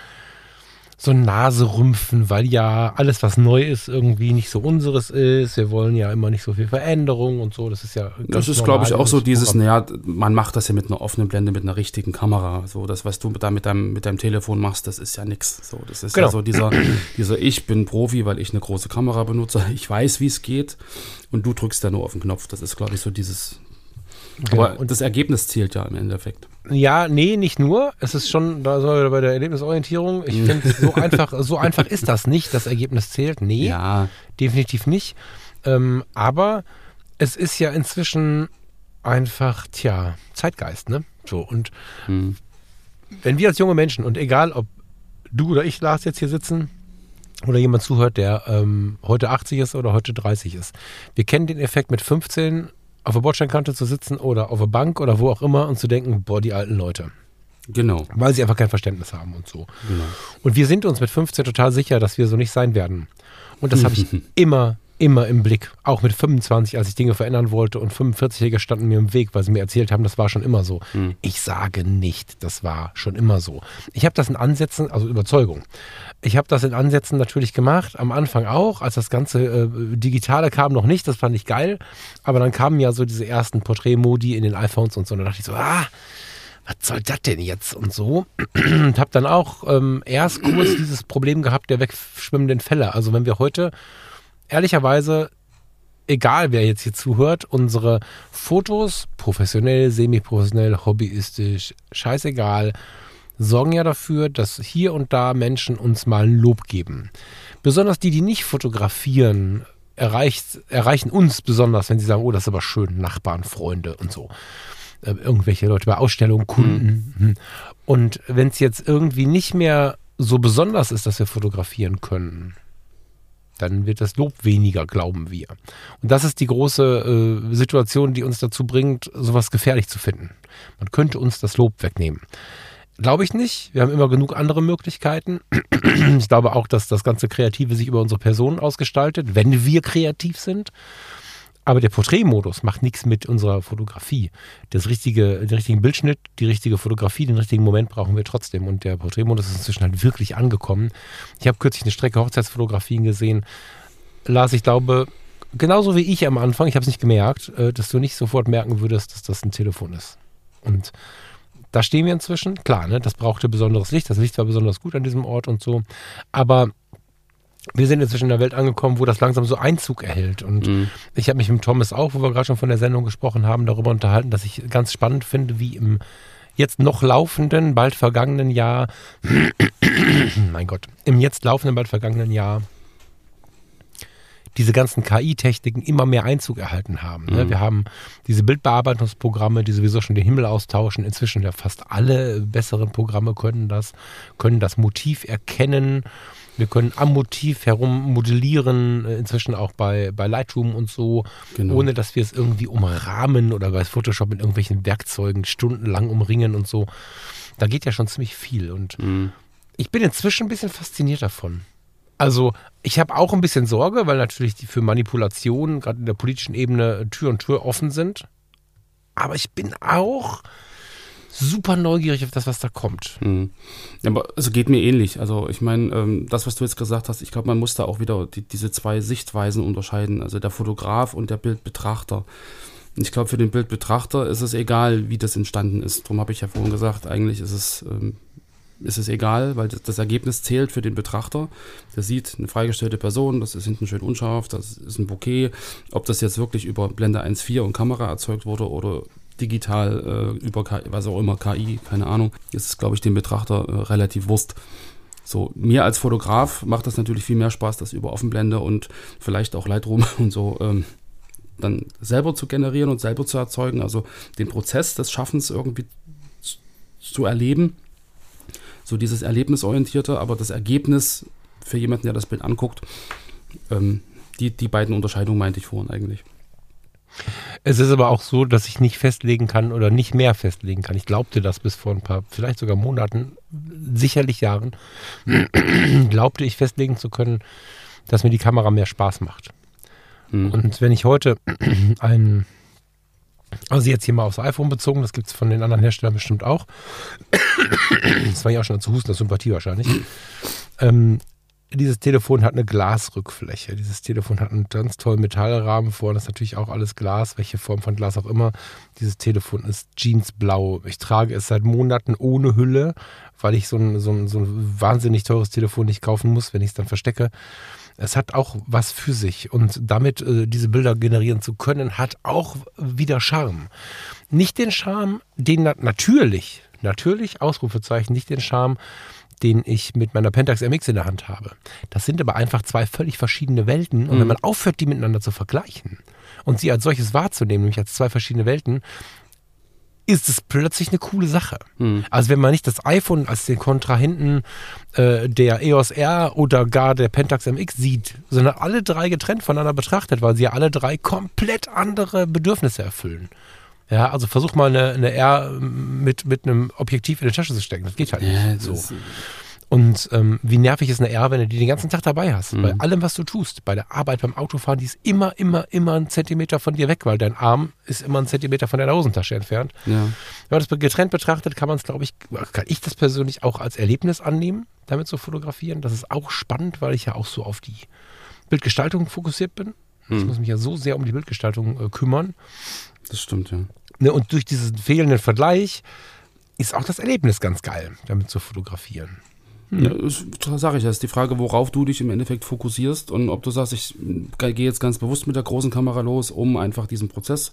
so Naserümpfen, weil ja alles, was neu ist, irgendwie nicht so unseres ist. Wir wollen ja immer nicht so viel Veränderung und so. Das ist ja. Das ist, glaube ich, auch so dieses, naja, man macht das ja mit einer offenen Blende, mit einer richtigen Kamera. So, das, was du da mit deinem, mit deinem Telefon machst, das ist ja nichts. So, das ist genau. ja so dieser, dieser Ich bin Profi, weil ich eine große Kamera benutze. Ich weiß, wie es geht. Und du drückst da nur auf den Knopf. Das ist, glaube ich, so dieses. Genau. Aber und das Ergebnis zählt ja im Endeffekt. Ja, nee, nicht nur. Es ist schon, da sind wir bei der Erlebnisorientierung. Ich finde, so einfach, so einfach ist das nicht. Das Ergebnis zählt. Nee, ja. definitiv nicht. Ähm, aber es ist ja inzwischen einfach, tja, Zeitgeist, ne? So, und hm. wenn wir als junge Menschen, und egal ob du oder ich, Lars, jetzt hier sitzen, oder jemand zuhört, der ähm, heute 80 ist oder heute 30 ist. Wir kennen den Effekt mit 15 auf der Bordsteinkante zu sitzen oder auf der Bank oder wo auch immer und zu denken, boah, die alten Leute. Genau. Weil sie einfach kein Verständnis haben und so. Genau. Und wir sind uns mit 15 total sicher, dass wir so nicht sein werden. Und das habe ich immer, immer im Blick. Auch mit 25, als ich Dinge verändern wollte und 45-Jährige standen mir im Weg, weil sie mir erzählt haben, das war schon immer so. Mhm. Ich sage nicht, das war schon immer so. Ich habe das in Ansätzen, also Überzeugung. Ich habe das in Ansätzen natürlich gemacht, am Anfang auch, als das ganze äh, Digitale kam noch nicht, das fand ich geil. Aber dann kamen ja so diese ersten Porträtmodi in den iPhones und so. Und dann dachte ich so, ah, was soll das denn jetzt und so. Und habe dann auch ähm, erst kurz dieses Problem gehabt der wegschwimmenden Fälle. Also wenn wir heute ehrlicherweise, egal wer jetzt hier zuhört, unsere Fotos, professionell, semi-professionell, hobbyistisch, scheißegal, sorgen ja dafür, dass hier und da Menschen uns mal ein Lob geben. Besonders die, die nicht fotografieren, erreicht, erreichen uns besonders, wenn sie sagen, oh, das ist aber schön, Nachbarn, Freunde und so. Äh, irgendwelche Leute bei Ausstellungen, Kunden. Mhm. Und wenn es jetzt irgendwie nicht mehr so besonders ist, dass wir fotografieren können, dann wird das Lob weniger, glauben wir. Und das ist die große äh, Situation, die uns dazu bringt, sowas gefährlich zu finden. Man könnte uns das Lob wegnehmen. Glaube ich nicht. Wir haben immer genug andere Möglichkeiten. Ich glaube auch, dass das ganze Kreative sich über unsere Personen ausgestaltet, wenn wir kreativ sind. Aber der Porträtmodus macht nichts mit unserer Fotografie. Das richtige, den richtigen Bildschnitt, die richtige Fotografie, den richtigen Moment brauchen wir trotzdem. Und der Porträtmodus ist inzwischen halt wirklich angekommen. Ich habe kürzlich eine Strecke Hochzeitsfotografien gesehen. Lars, ich glaube, genauso wie ich am Anfang, ich habe es nicht gemerkt, äh, dass du nicht sofort merken würdest, dass das ein Telefon ist. Und da stehen wir inzwischen. Klar, ne, das brauchte besonderes Licht. Das Licht war besonders gut an diesem Ort und so. Aber wir sind inzwischen in der Welt angekommen, wo das langsam so Einzug erhält. Und mhm. ich habe mich mit Thomas auch, wo wir gerade schon von der Sendung gesprochen haben, darüber unterhalten, dass ich ganz spannend finde, wie im jetzt noch laufenden, bald vergangenen Jahr, mein Gott, im jetzt laufenden, bald vergangenen Jahr diese ganzen KI-Techniken immer mehr Einzug erhalten haben. Ne? Mhm. Wir haben diese Bildbearbeitungsprogramme, die sowieso schon den Himmel austauschen. Inzwischen ja fast alle besseren Programme können das, können das Motiv erkennen wir können am Motiv herum modellieren, äh, inzwischen auch bei, bei Lightroom und so, genau. ohne dass wir es irgendwie umrahmen oder bei Photoshop mit irgendwelchen Werkzeugen stundenlang umringen und so. Da geht ja schon ziemlich viel. Und mhm. ich bin inzwischen ein bisschen fasziniert davon. Also, ich habe auch ein bisschen Sorge, weil natürlich die für Manipulationen, gerade in der politischen Ebene, Tür und Tür offen sind. Aber ich bin auch super neugierig auf das, was da kommt. Mhm. Aber also geht mir ähnlich. Also ich meine, ähm, das, was du jetzt gesagt hast, ich glaube, man muss da auch wieder die, diese zwei Sichtweisen unterscheiden. Also der Fotograf und der Bildbetrachter. Ich glaube, für den Bildbetrachter ist es egal, wie das entstanden ist. Darum habe ich ja vorhin gesagt, eigentlich ist es, ähm, ist es egal, weil das, das, Ergebnis zählt für den Betrachter. Der sieht eine freigestellte Person, das ist hinten schön unscharf, das ist ein Bouquet. Ob das jetzt wirklich über Blende 1.4 und Kamera erzeugt wurde oder digital äh, über KI, was auch immer, KI, keine Ahnung, ist es, glaube ich, dem Betrachter äh, relativ Wurst. So, mir als Fotograf macht das natürlich viel mehr Spaß, das über Offenblende und vielleicht auch Lightroom und so ähm, dann selber zu generieren und selber zu erzeugen, also den Prozess des Schaffens irgendwie zu erleben. So dieses Erlebnisorientierte, aber das Ergebnis für jemanden, der das Bild anguckt, ähm, die, die beiden Unterscheidungen meinte ich vorhin eigentlich. Es ist aber auch so, dass ich nicht festlegen kann oder nicht mehr festlegen kann. Ich glaubte das bis vor ein paar, vielleicht sogar Monaten, sicherlich Jahren, glaubte ich festlegen zu können, dass mir die Kamera mehr Spaß macht. Mhm. Und wenn ich heute ein, also jetzt hier mal aufs iPhone bezogen, das gibt es von den anderen Herstellern bestimmt auch. das war ja auch schon zu Husten, das Sympathie wahrscheinlich. Ähm, dieses Telefon hat eine Glasrückfläche. Dieses Telefon hat einen ganz tollen Metallrahmen vorne. Ist natürlich auch alles Glas, welche Form von Glas auch immer. Dieses Telefon ist jeansblau. Ich trage es seit Monaten ohne Hülle, weil ich so ein, so ein, so ein wahnsinnig teures Telefon nicht kaufen muss, wenn ich es dann verstecke. Es hat auch was für sich und damit äh, diese Bilder generieren zu können, hat auch wieder Charme. Nicht den Charme, den na natürlich, natürlich, Ausrufezeichen, nicht den Charme, den ich mit meiner Pentax MX in der Hand habe. Das sind aber einfach zwei völlig verschiedene Welten. Und mhm. wenn man aufhört, die miteinander zu vergleichen und sie als solches wahrzunehmen, nämlich als zwei verschiedene Welten, ist es plötzlich eine coole Sache. Mhm. Also wenn man nicht das iPhone als den Kontrahenten äh, der EOS R oder gar der Pentax MX sieht, sondern alle drei getrennt voneinander betrachtet, weil sie ja alle drei komplett andere Bedürfnisse erfüllen. Ja, also versuch mal eine, eine R mit, mit einem Objektiv in die Tasche zu stecken. Das geht halt ja, nicht so. Und ähm, wie nervig ist eine R, wenn du die den ganzen Tag dabei hast? Mhm. Bei allem, was du tust, bei der Arbeit, beim Autofahren, die ist immer, immer, immer ein Zentimeter von dir weg, weil dein Arm ist immer ein Zentimeter von deiner Hosentasche entfernt. Ja. Wenn man das getrennt betrachtet, kann man es, glaube ich, kann ich das persönlich auch als Erlebnis annehmen, damit zu fotografieren. Das ist auch spannend, weil ich ja auch so auf die Bildgestaltung fokussiert bin. Mhm. Ich muss mich ja so sehr um die Bildgestaltung äh, kümmern. Das stimmt, ja. Ne, und durch diesen fehlenden Vergleich ist auch das Erlebnis ganz geil, damit zu fotografieren. Ja, sage ich, das ist die Frage, worauf du dich im Endeffekt fokussierst und ob du sagst, ich gehe jetzt ganz bewusst mit der großen Kamera los, um einfach diesen Prozess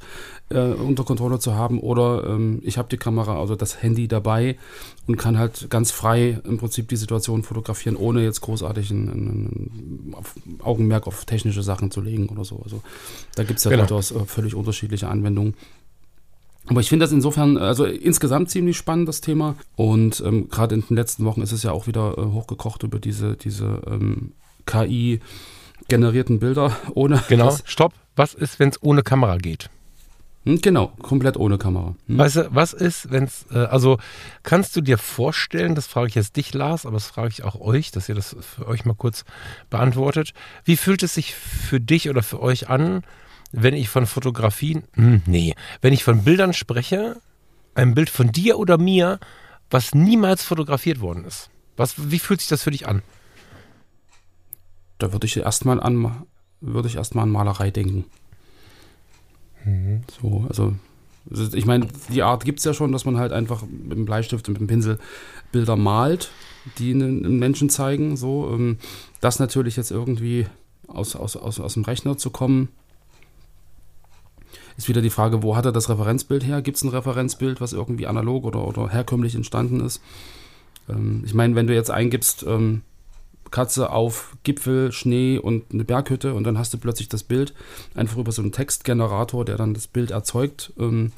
äh, unter Kontrolle zu haben oder ähm, ich habe die Kamera, also das Handy dabei und kann halt ganz frei im Prinzip die Situation fotografieren, ohne jetzt großartig ein, ein, ein Augenmerk auf technische Sachen zu legen oder so. Also da gibt es ja genau. durchaus äh, völlig unterschiedliche Anwendungen. Aber ich finde das insofern, also insgesamt ziemlich spannend, das Thema. Und ähm, gerade in den letzten Wochen ist es ja auch wieder äh, hochgekocht über diese, diese ähm, KI-generierten Bilder ohne. Genau, was, stopp. Was ist, wenn es ohne Kamera geht? Hm, genau, komplett ohne Kamera. Hm. Weißt du, was ist, wenn es, äh, also kannst du dir vorstellen, das frage ich jetzt dich, Lars, aber das frage ich auch euch, dass ihr das für euch mal kurz beantwortet. Wie fühlt es sich für dich oder für euch an, wenn ich von Fotografien, hm, nee, wenn ich von Bildern spreche, ein Bild von dir oder mir, was niemals fotografiert worden ist. Was, wie fühlt sich das für dich an? Da würde ich erstmal an, würde ich erstmal an Malerei denken. Mhm. So, also ich meine, die Art gibt es ja schon, dass man halt einfach mit dem Bleistift und mit dem Pinsel Bilder malt, die einen Menschen zeigen. So, ähm, das natürlich jetzt irgendwie aus, aus, aus, aus dem Rechner zu kommen, ist wieder die Frage, wo hat er das Referenzbild her? Gibt es ein Referenzbild, was irgendwie analog oder, oder herkömmlich entstanden ist? Ähm, ich meine, wenn du jetzt eingibst, ähm, Katze auf Gipfel, Schnee und eine Berghütte und dann hast du plötzlich das Bild einfach über so einen Textgenerator, der dann das Bild erzeugt. Ähm,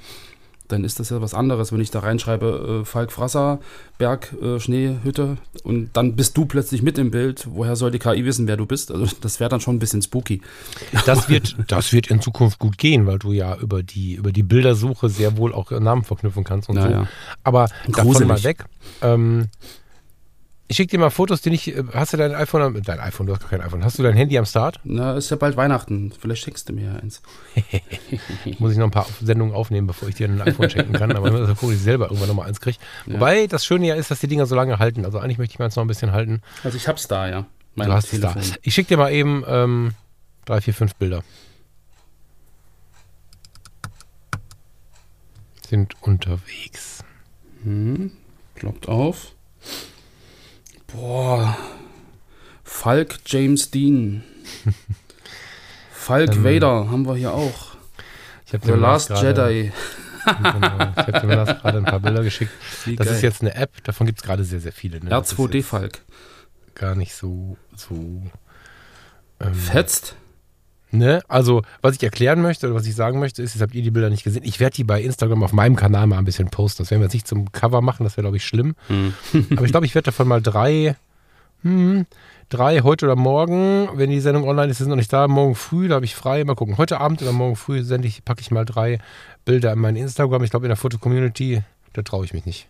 dann ist das ja was anderes, wenn ich da reinschreibe, äh, Falk Frasser, Berg, äh, Schneehütte und dann bist du plötzlich mit im Bild. Woher soll die KI wissen, wer du bist? Also das wäre dann schon ein bisschen spooky. Das wird, das wird in Zukunft gut gehen, weil du ja über die, über die Bildersuche sehr wohl auch Namen verknüpfen kannst und ja, so. Ja. Aber Gruselig. davon mal weg. Ähm, Ich schicke dir mal Fotos, die nicht. äh, Hast du dein iPhone? am- Dein iPhone, du hast gar kein iPhone. Hast du dein Handy am Start? Na, ist ja bald Weihnachten. Vielleicht schickst du mir ja eins. Muss ich noch ein paar Sendungen aufnehmen, bevor ich dir ein iPhone schenken kann. Aber ich muss gucken, dass ich selber irgendwann nochmal eins kriege. Wobei das Schöne ja ist, dass die Dinger so lange halten. Also eigentlich möchte ich meins noch ein bisschen halten. Also ich hab's da, ja. Mein Du hast es da. Ich schicke dir mal eben ähm, drei, vier, fünf Bilder. Sind unterwegs. Hm, kloppt auf. Boah. Falk James Dean. Falk Ähm, Vader haben wir hier auch. Ich habe The Last gerade, Jedi. Genau, ich habe dir das gerade ein paar Bilder geschickt. Wie Das geil. ist jetzt eine App, davon gibt es gerade sehr, sehr viele. Ne? Das ist R2D jetzt Falk. Gar nicht so, so ähm, Fetzt? Ne? Also, was ich erklären möchte oder was ich sagen möchte, ist, jetzt habt ihr die Bilder nicht gesehen. Ich werde die bei Instagram auf meinem Kanal mal ein bisschen posten. Das werden wir jetzt nicht zum Cover machen, das wäre, glaube ich, schlimm. Hm. Aber ich glaube, ich werde davon mal drei, hm, drei heute oder morgen, wenn die Sendung online ist, ist noch nicht da, morgen früh, da habe ich frei. Mal gucken. Heute Abend oder morgen früh sende ich, packe ich mal drei Bilder in mein Instagram. Ich glaube, in der Foto-Community, da traue ich mich nicht.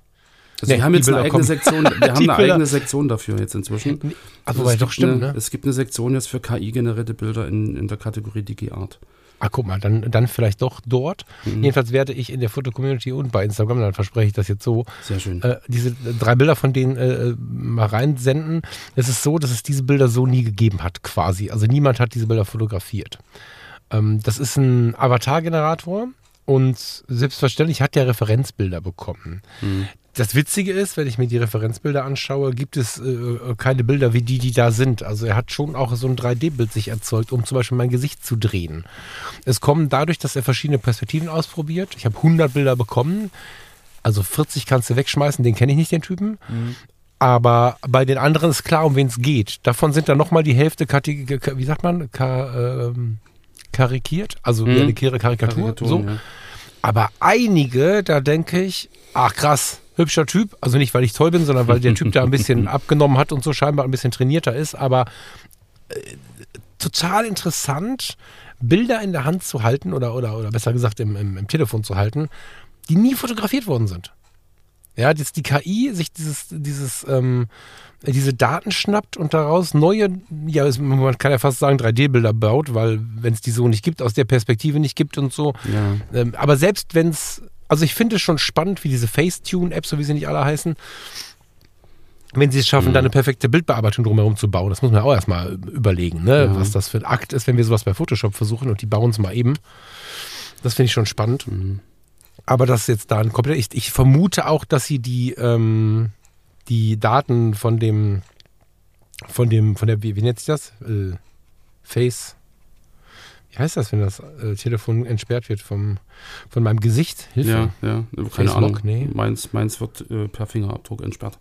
Also Nee, wir haben jetzt eine eigene kommen. Sektion, wir haben eine eigene Sektion dafür jetzt inzwischen. Also, es wobei, doch gibt stimmt, eine, ne? Es gibt eine Sektion jetzt für KI-generierte Bilder in, in der Kategorie DigiArt. Ah, guck mal, dann, dann vielleicht doch dort. Mhm. Jedenfalls werde ich in der Foto-Community und bei Instagram, dann verspreche ich das jetzt so, Sehr schön. äh, diese drei Bilder von denen äh, mal reinsenden. Es ist so, dass es diese Bilder so nie gegeben hat, quasi. Also niemand hat diese Bilder fotografiert. Ähm, das ist ein Avatar-Generator und selbstverständlich hat der Referenzbilder bekommen. Mhm. Das Witzige ist, wenn ich mir die Referenzbilder anschaue, gibt es äh, keine Bilder wie die, die da sind. Also er hat schon auch so ein 3D-Bild sich erzeugt, um zum Beispiel mein Gesicht zu drehen. Es kommen dadurch, dass er verschiedene Perspektiven ausprobiert. Ich habe 100 Bilder bekommen. Also 40 kannst du wegschmeißen, den kenne ich nicht, den Typen. Aber bei den anderen ist klar, um wen es geht. Davon sind dann nochmal die Hälfte, wie sagt man, ka, ähm, karikiert, also Mhm. eine Kar- Karikatur. Karikaturen, so. ja. Aber einige, da denke ich, ach krass, hübscher Typ. Also nicht, weil ich toll bin, sondern weil der Typ da ein bisschen abgenommen hat und so scheinbar ein bisschen trainierter ist. Aber äh, total interessant, Bilder in der Hand zu halten oder, oder, oder besser gesagt im, im, im Telefon zu halten, die nie fotografiert worden sind. Ja, dass die KI sich dieses, dieses, ähm, diese Daten schnappt und daraus neue, ja, man kann ja fast sagen, 3D-Bilder baut, weil wenn es die so nicht gibt, aus der Perspektive nicht gibt und so, Ja. ähm, aber selbst wenn es, also ich finde es schon spannend, wie diese Facetune-Apps, so wie sie nicht alle heißen, wenn sie es schaffen, Mhm. da eine perfekte Bildbearbeitung drumherum zu bauen. Das muss man auch erstmal überlegen, ne? Ja. was das für ein Akt ist, wenn wir sowas bei Photoshop versuchen und die bauen es mal eben. Das finde ich schon spannend. Mhm. Aber das ist jetzt da ein komplett. Ich, ich vermute auch, dass sie die, ähm, die Daten von dem, von dem, von der, wie, wie nennt sich das? Äh, Face. Wie heißt das, wenn das äh, Telefon entsperrt wird vom, von meinem Gesicht? Hilfe. Ja, ja, keine Face Ahnung. Nee. Meins, meins wird äh, per Fingerabdruck entsperrt.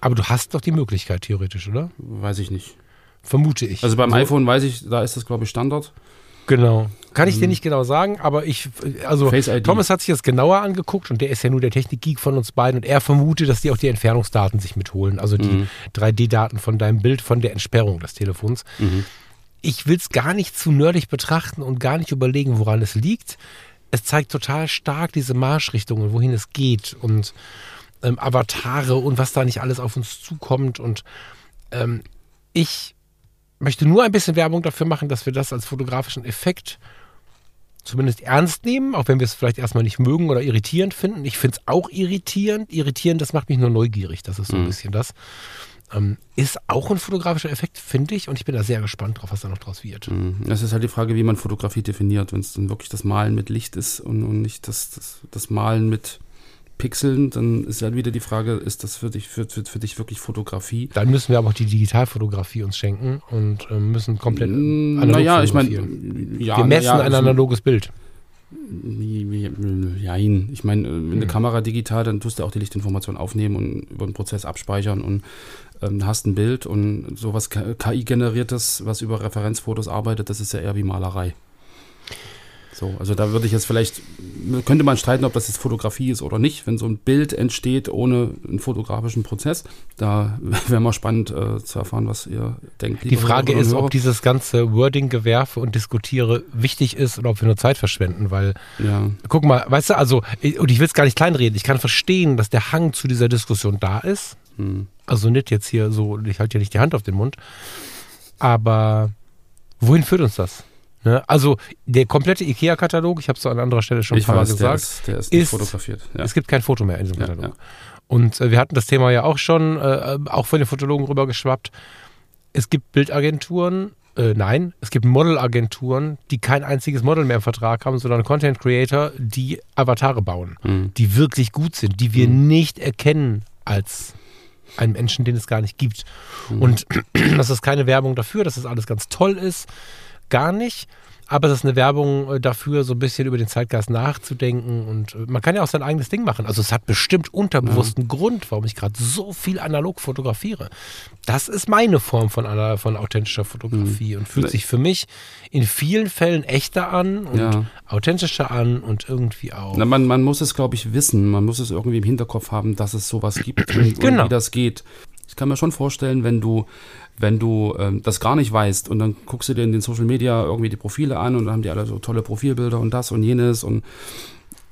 Aber du hast doch die Möglichkeit, theoretisch, oder? Weiß ich nicht. Vermute ich. Also beim So, iPhone weiß ich, da ist das glaube ich Standard. Genau. Kann ich dir Ähm, nicht genau sagen, aber ich, also. Thomas hat sich das genauer angeguckt und der ist ja nur der Technikgeek von uns beiden und er vermutet, dass die auch die Entfernungsdaten sich mitholen, also die Mhm. 3D-Daten von deinem Bild von der Entsperrung des Telefons. Mhm. Ich will es gar nicht zu nerdig betrachten und gar nicht überlegen, woran es liegt. Es zeigt total stark diese Marschrichtungen, wohin es geht und ähm, Avatare und was da nicht alles auf uns zukommt. Und ähm, ich möchte nur ein bisschen Werbung dafür machen, dass wir das als fotografischen Effekt zumindest ernst nehmen, auch wenn wir es vielleicht erstmal nicht mögen oder irritierend finden. Ich finde es auch irritierend. Irritierend, das macht mich nur neugierig. Das ist so ein Mhm. bisschen das. Ähm, ist auch ein fotografischer Effekt, finde ich. Und ich bin da sehr gespannt drauf, was da noch draus wird. Mhm. Es ist halt die Frage, wie man Fotografie definiert. Wenn es dann wirklich das Malen mit Licht ist und, und nicht das, das, das Malen mit Pixeln, dann ist halt wieder die Frage, ist das für dich, für, für, für dich wirklich Fotografie? Dann müssen wir aber auch die Digitalfotografie uns schenken und ähm, müssen komplett analog Naja, ich meine, ja, wir messen ja, ein analoges Bild. Jein. Ich meine, äh, wenn eine Hm. Kamera digital, dann tust du auch die Lichtinformation aufnehmen und über den Prozess abspeichern und ähm, hast ein Bild und sowas KI-generiertes, was über Referenzfotos arbeitet, das ist ja eher wie Malerei. So, also da würde ich jetzt vielleicht, könnte man streiten, ob das jetzt Fotografie ist oder nicht, wenn so ein Bild entsteht ohne einen fotografischen Prozess. Da wäre mal spannend äh, zu erfahren, was ihr denkt. Die Frage ist, ob dieses ganze Wording-Gewerfe und Diskutiere wichtig ist oder ob wir nur Zeit verschwenden, weil ja, Guck mal, weißt du, also, und ich will es gar nicht kleinreden, ich kann verstehen, dass der Hang zu dieser Diskussion da ist. Hm. Also nicht jetzt hier so, ich halte ja nicht die Hand auf den Mund. Aber wohin führt uns das? Ne? Also der komplette IKEA-Katalog, ich habe es an anderer Stelle schon ein Ich paar Mal weiß, der gesagt, ist, der ist ist- fotografiert. Ja. es gibt kein Foto mehr in diesem Ja, Katalog. ja. Und äh, wir hatten das Thema ja auch schon, äh, auch von den Fotologen rübergeschwappt. Es gibt Bildagenturen, äh, nein, es gibt Modelagenturen, die kein einziges Model mehr im Vertrag haben, sondern Content Creator, die Avatare bauen, Hm. die wirklich gut sind, die wir nicht erkennen als einen Menschen, den es gar nicht gibt. Und das ist keine Werbung dafür, dass das alles ganz toll ist, gar nicht. Aber es ist eine Werbung äh, dafür, so ein bisschen über den Zeitgeist nachzudenken. Und äh, man kann ja auch sein eigenes Ding machen. Also es hat bestimmt unterbewussten Grund, warum ich gerade so viel analog fotografiere. Das ist meine Form von, ana- von authentischer Fotografie und fühlt sich für mich in vielen Fällen echter an und Ja. authentischer an und irgendwie auch. Na, man, man muss es, glaube ich, wissen. Man muss es irgendwie im Hinterkopf haben, dass es sowas gibt und, Genau. und wie das geht. Ich kann mir schon vorstellen, wenn du, wenn du ähm, das gar nicht weißt und dann guckst du dir in den Social Media irgendwie die Profile an und dann haben die alle so tolle Profilbilder und das und jenes und,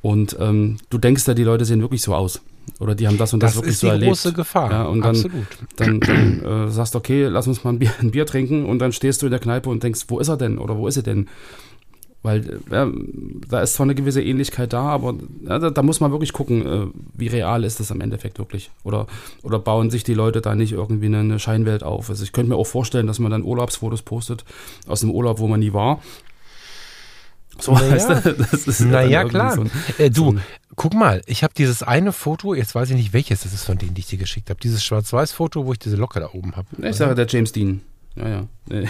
und ähm, du denkst ja, die Leute sehen wirklich so aus. Oder die haben das und das, das wirklich ist so die erlebt. große Gefahr. Ja, und dann- Absolut. dann, dann äh, sagst du, okay, lass uns mal ein Bier, ein Bier trinken und dann stehst du in der Kneipe und denkst, wo ist er denn oder wo ist sie denn? Weil ja, da ist zwar eine gewisse Ähnlichkeit da, aber ja, da, da muss man wirklich gucken, äh, wie real ist das am Endeffekt wirklich. Oder, oder bauen sich die Leute da nicht irgendwie eine, Scheinwelt auf. Also ich könnte mir auch vorstellen, dass man dann Urlaubsfotos postet aus dem Urlaub, wo man nie war. So Naja. heißt das. das ist Na dann ja, irgendwie klar. so ein- Äh, du, so ein- guck mal, ich habe dieses eine Foto, jetzt weiß ich nicht welches das ist von denen, die ich dir geschickt habe. Dieses Schwarz-Weiß-Foto, wo ich diese Locke da oben habe. ich sage der James Dean. Ja, ja.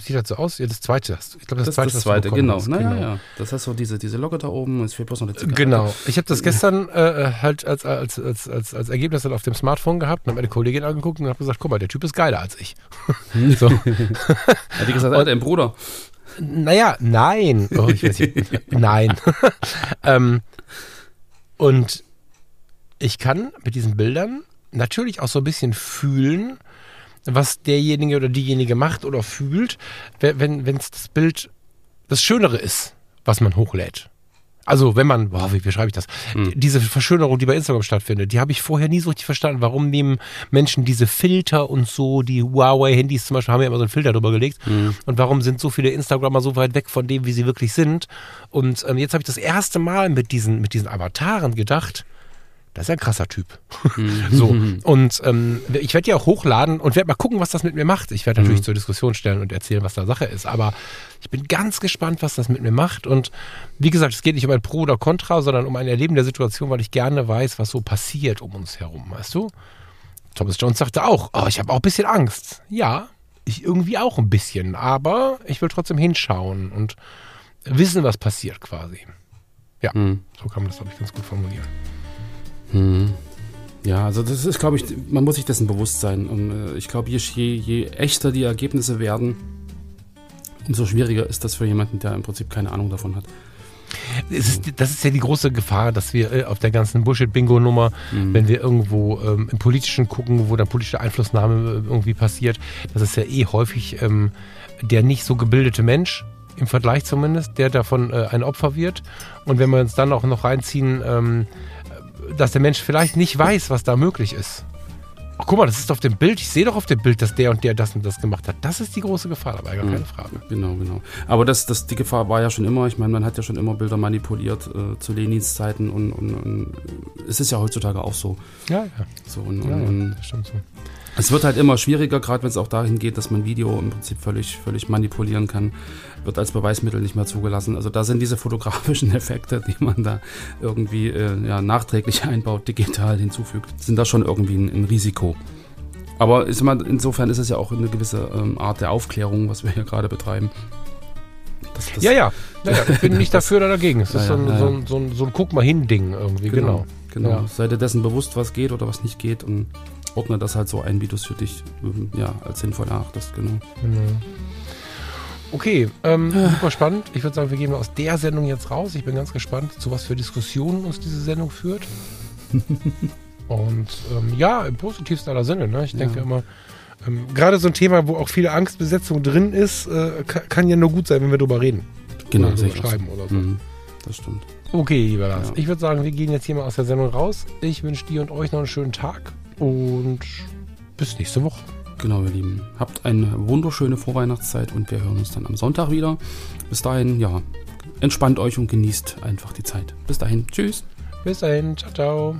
Sieht das so aus? Ja, das zweite. hast Ich glaube, das, Das ist zweite, das zweite, genau. hast. Naja, ja. Das heißt so diese, diese Locke da oben, es fehlt bloß noch eine Zigarette. Genau. Ich habe das gestern äh, halt als, als, als, als, als Ergebnis dann auf dem Smartphone gehabt und habe meine Kollegin angeguckt und habe gesagt, guck mal, der Typ ist geiler als ich. so. Hat die gesagt, Alter, ein Bruder. Naja, nein. Oh, ich weiß nicht. nein. ähm, und ich kann mit diesen Bildern natürlich auch so ein bisschen fühlen, was derjenige oder diejenige macht oder fühlt, wenn es das Bild das Schönere ist, was man hochlädt. Also wenn man, boah, wie beschreibe ich das? Hm. Diese Verschönerung, die bei Instagram stattfindet, die habe ich vorher nie so richtig verstanden. Warum nehmen Menschen diese Filter und so, die Huawei-Handys zum Beispiel haben ja immer so einen Filter drüber gelegt. Hm. Und warum sind so viele Instagrammer so weit weg von dem, wie sie wirklich sind? Und ähm, jetzt habe ich das erste Mal mit diesen, mit diesen Avataren gedacht, das ist ja ein krasser Typ. so. Und ähm, ich werde die auch hochladen und werde mal gucken, was das mit mir macht. Ich werde natürlich zur Diskussion stellen und erzählen, was da Sache ist. Aber ich bin ganz gespannt, was das mit mir macht. Und wie gesagt, es geht nicht um ein Pro oder Contra, sondern um ein Erleben der Situation, weil ich gerne weiß, was so passiert um uns herum, weißt du? Thomas Jones sagte auch, oh, ich habe auch ein bisschen Angst. Ja, ich irgendwie auch ein bisschen. Aber ich will trotzdem hinschauen und wissen, was passiert quasi. Ja, Hm. so kann man das, glaube ich, ganz gut formulieren. Hm. Ja, also das ist, glaube ich, man muss sich dessen bewusst sein. Und äh, ich glaube, je, je, echter die Ergebnisse werden, umso schwieriger ist das für jemanden, der im Prinzip keine Ahnung davon hat. Ist, das ist ja die große Gefahr, dass wir äh, auf der ganzen Bullshit-Bingo-Nummer, wenn wir irgendwo ähm, im Politischen gucken, wo dann politische Einflussnahme äh, irgendwie passiert, das ist ja eh häufig ähm, der nicht so gebildete Mensch, im Vergleich zumindest, der davon äh, ein Opfer wird. Und wenn wir uns dann auch noch reinziehen, ähm, dass der Mensch vielleicht nicht weiß, was da möglich ist. Ach, guck mal, das ist auf dem Bild. Ich sehe doch auf dem Bild, dass der und der das und das gemacht hat. Das ist die große Gefahr dabei, gar keine Frage. Genau, genau. Aber das, das, die Gefahr war ja schon immer. Ich meine, man hat ja schon immer Bilder manipuliert äh, zu Lenins Zeiten und, und, und es ist ja heutzutage auch so. Ja, ja. so und, ja, und, ja stimmt so. es wird halt immer schwieriger, gerade wenn es auch dahin geht, dass man Video im Prinzip völlig, völlig manipulieren kann, wird als Beweismittel nicht mehr zugelassen. Also da sind diese fotografischen Effekte, die man da irgendwie äh, ja, nachträglich einbaut, digital hinzufügt, sind da schon irgendwie ein, ein Risiko. Aber ist mal, insofern ist es ja auch eine gewisse ähm, Art der Aufklärung, was wir hier gerade betreiben. Das, das, Ja, ja, ja, ja. Ich bin nicht dafür oder dagegen. Es ist Ja, so, ein, so, ein, so, ein, so ein Guck mal hin Ding irgendwie, genau. Genau. Ja. Sei dir dessen bewusst, was geht oder was nicht geht und ordne das halt so ein, wie du es für dich ähm, ja, als sinnvoll erachtest. Genau. genau. Okay, ähm, super spannend. Ich würde sagen, wir gehen aus der Sendung jetzt raus. Ich bin ganz gespannt, zu was für Diskussionen uns diese Sendung führt. Und ähm, ja, im positivsten aller Sinne. Ne? Ich denke Ja. immer, ähm, gerade so ein Thema, wo auch viele Angstbesetzung drin ist, äh, kann, kann ja nur gut sein, wenn wir drüber reden. Genau, oder schreiben oder so. Mhm. das stimmt. Okay, lieber Lars. Ja. Ich würde sagen, wir gehen jetzt hier mal aus der Sendung raus. Ich wünsche dir und euch noch einen schönen Tag und bis nächste Woche. Genau, ihr Lieben. Habt eine wunderschöne Vorweihnachtszeit und wir hören uns dann am Sonntag wieder. Bis dahin, ja, entspannt euch und genießt einfach die Zeit. Bis dahin, tschüss. Bis dahin. Ciao, ciao.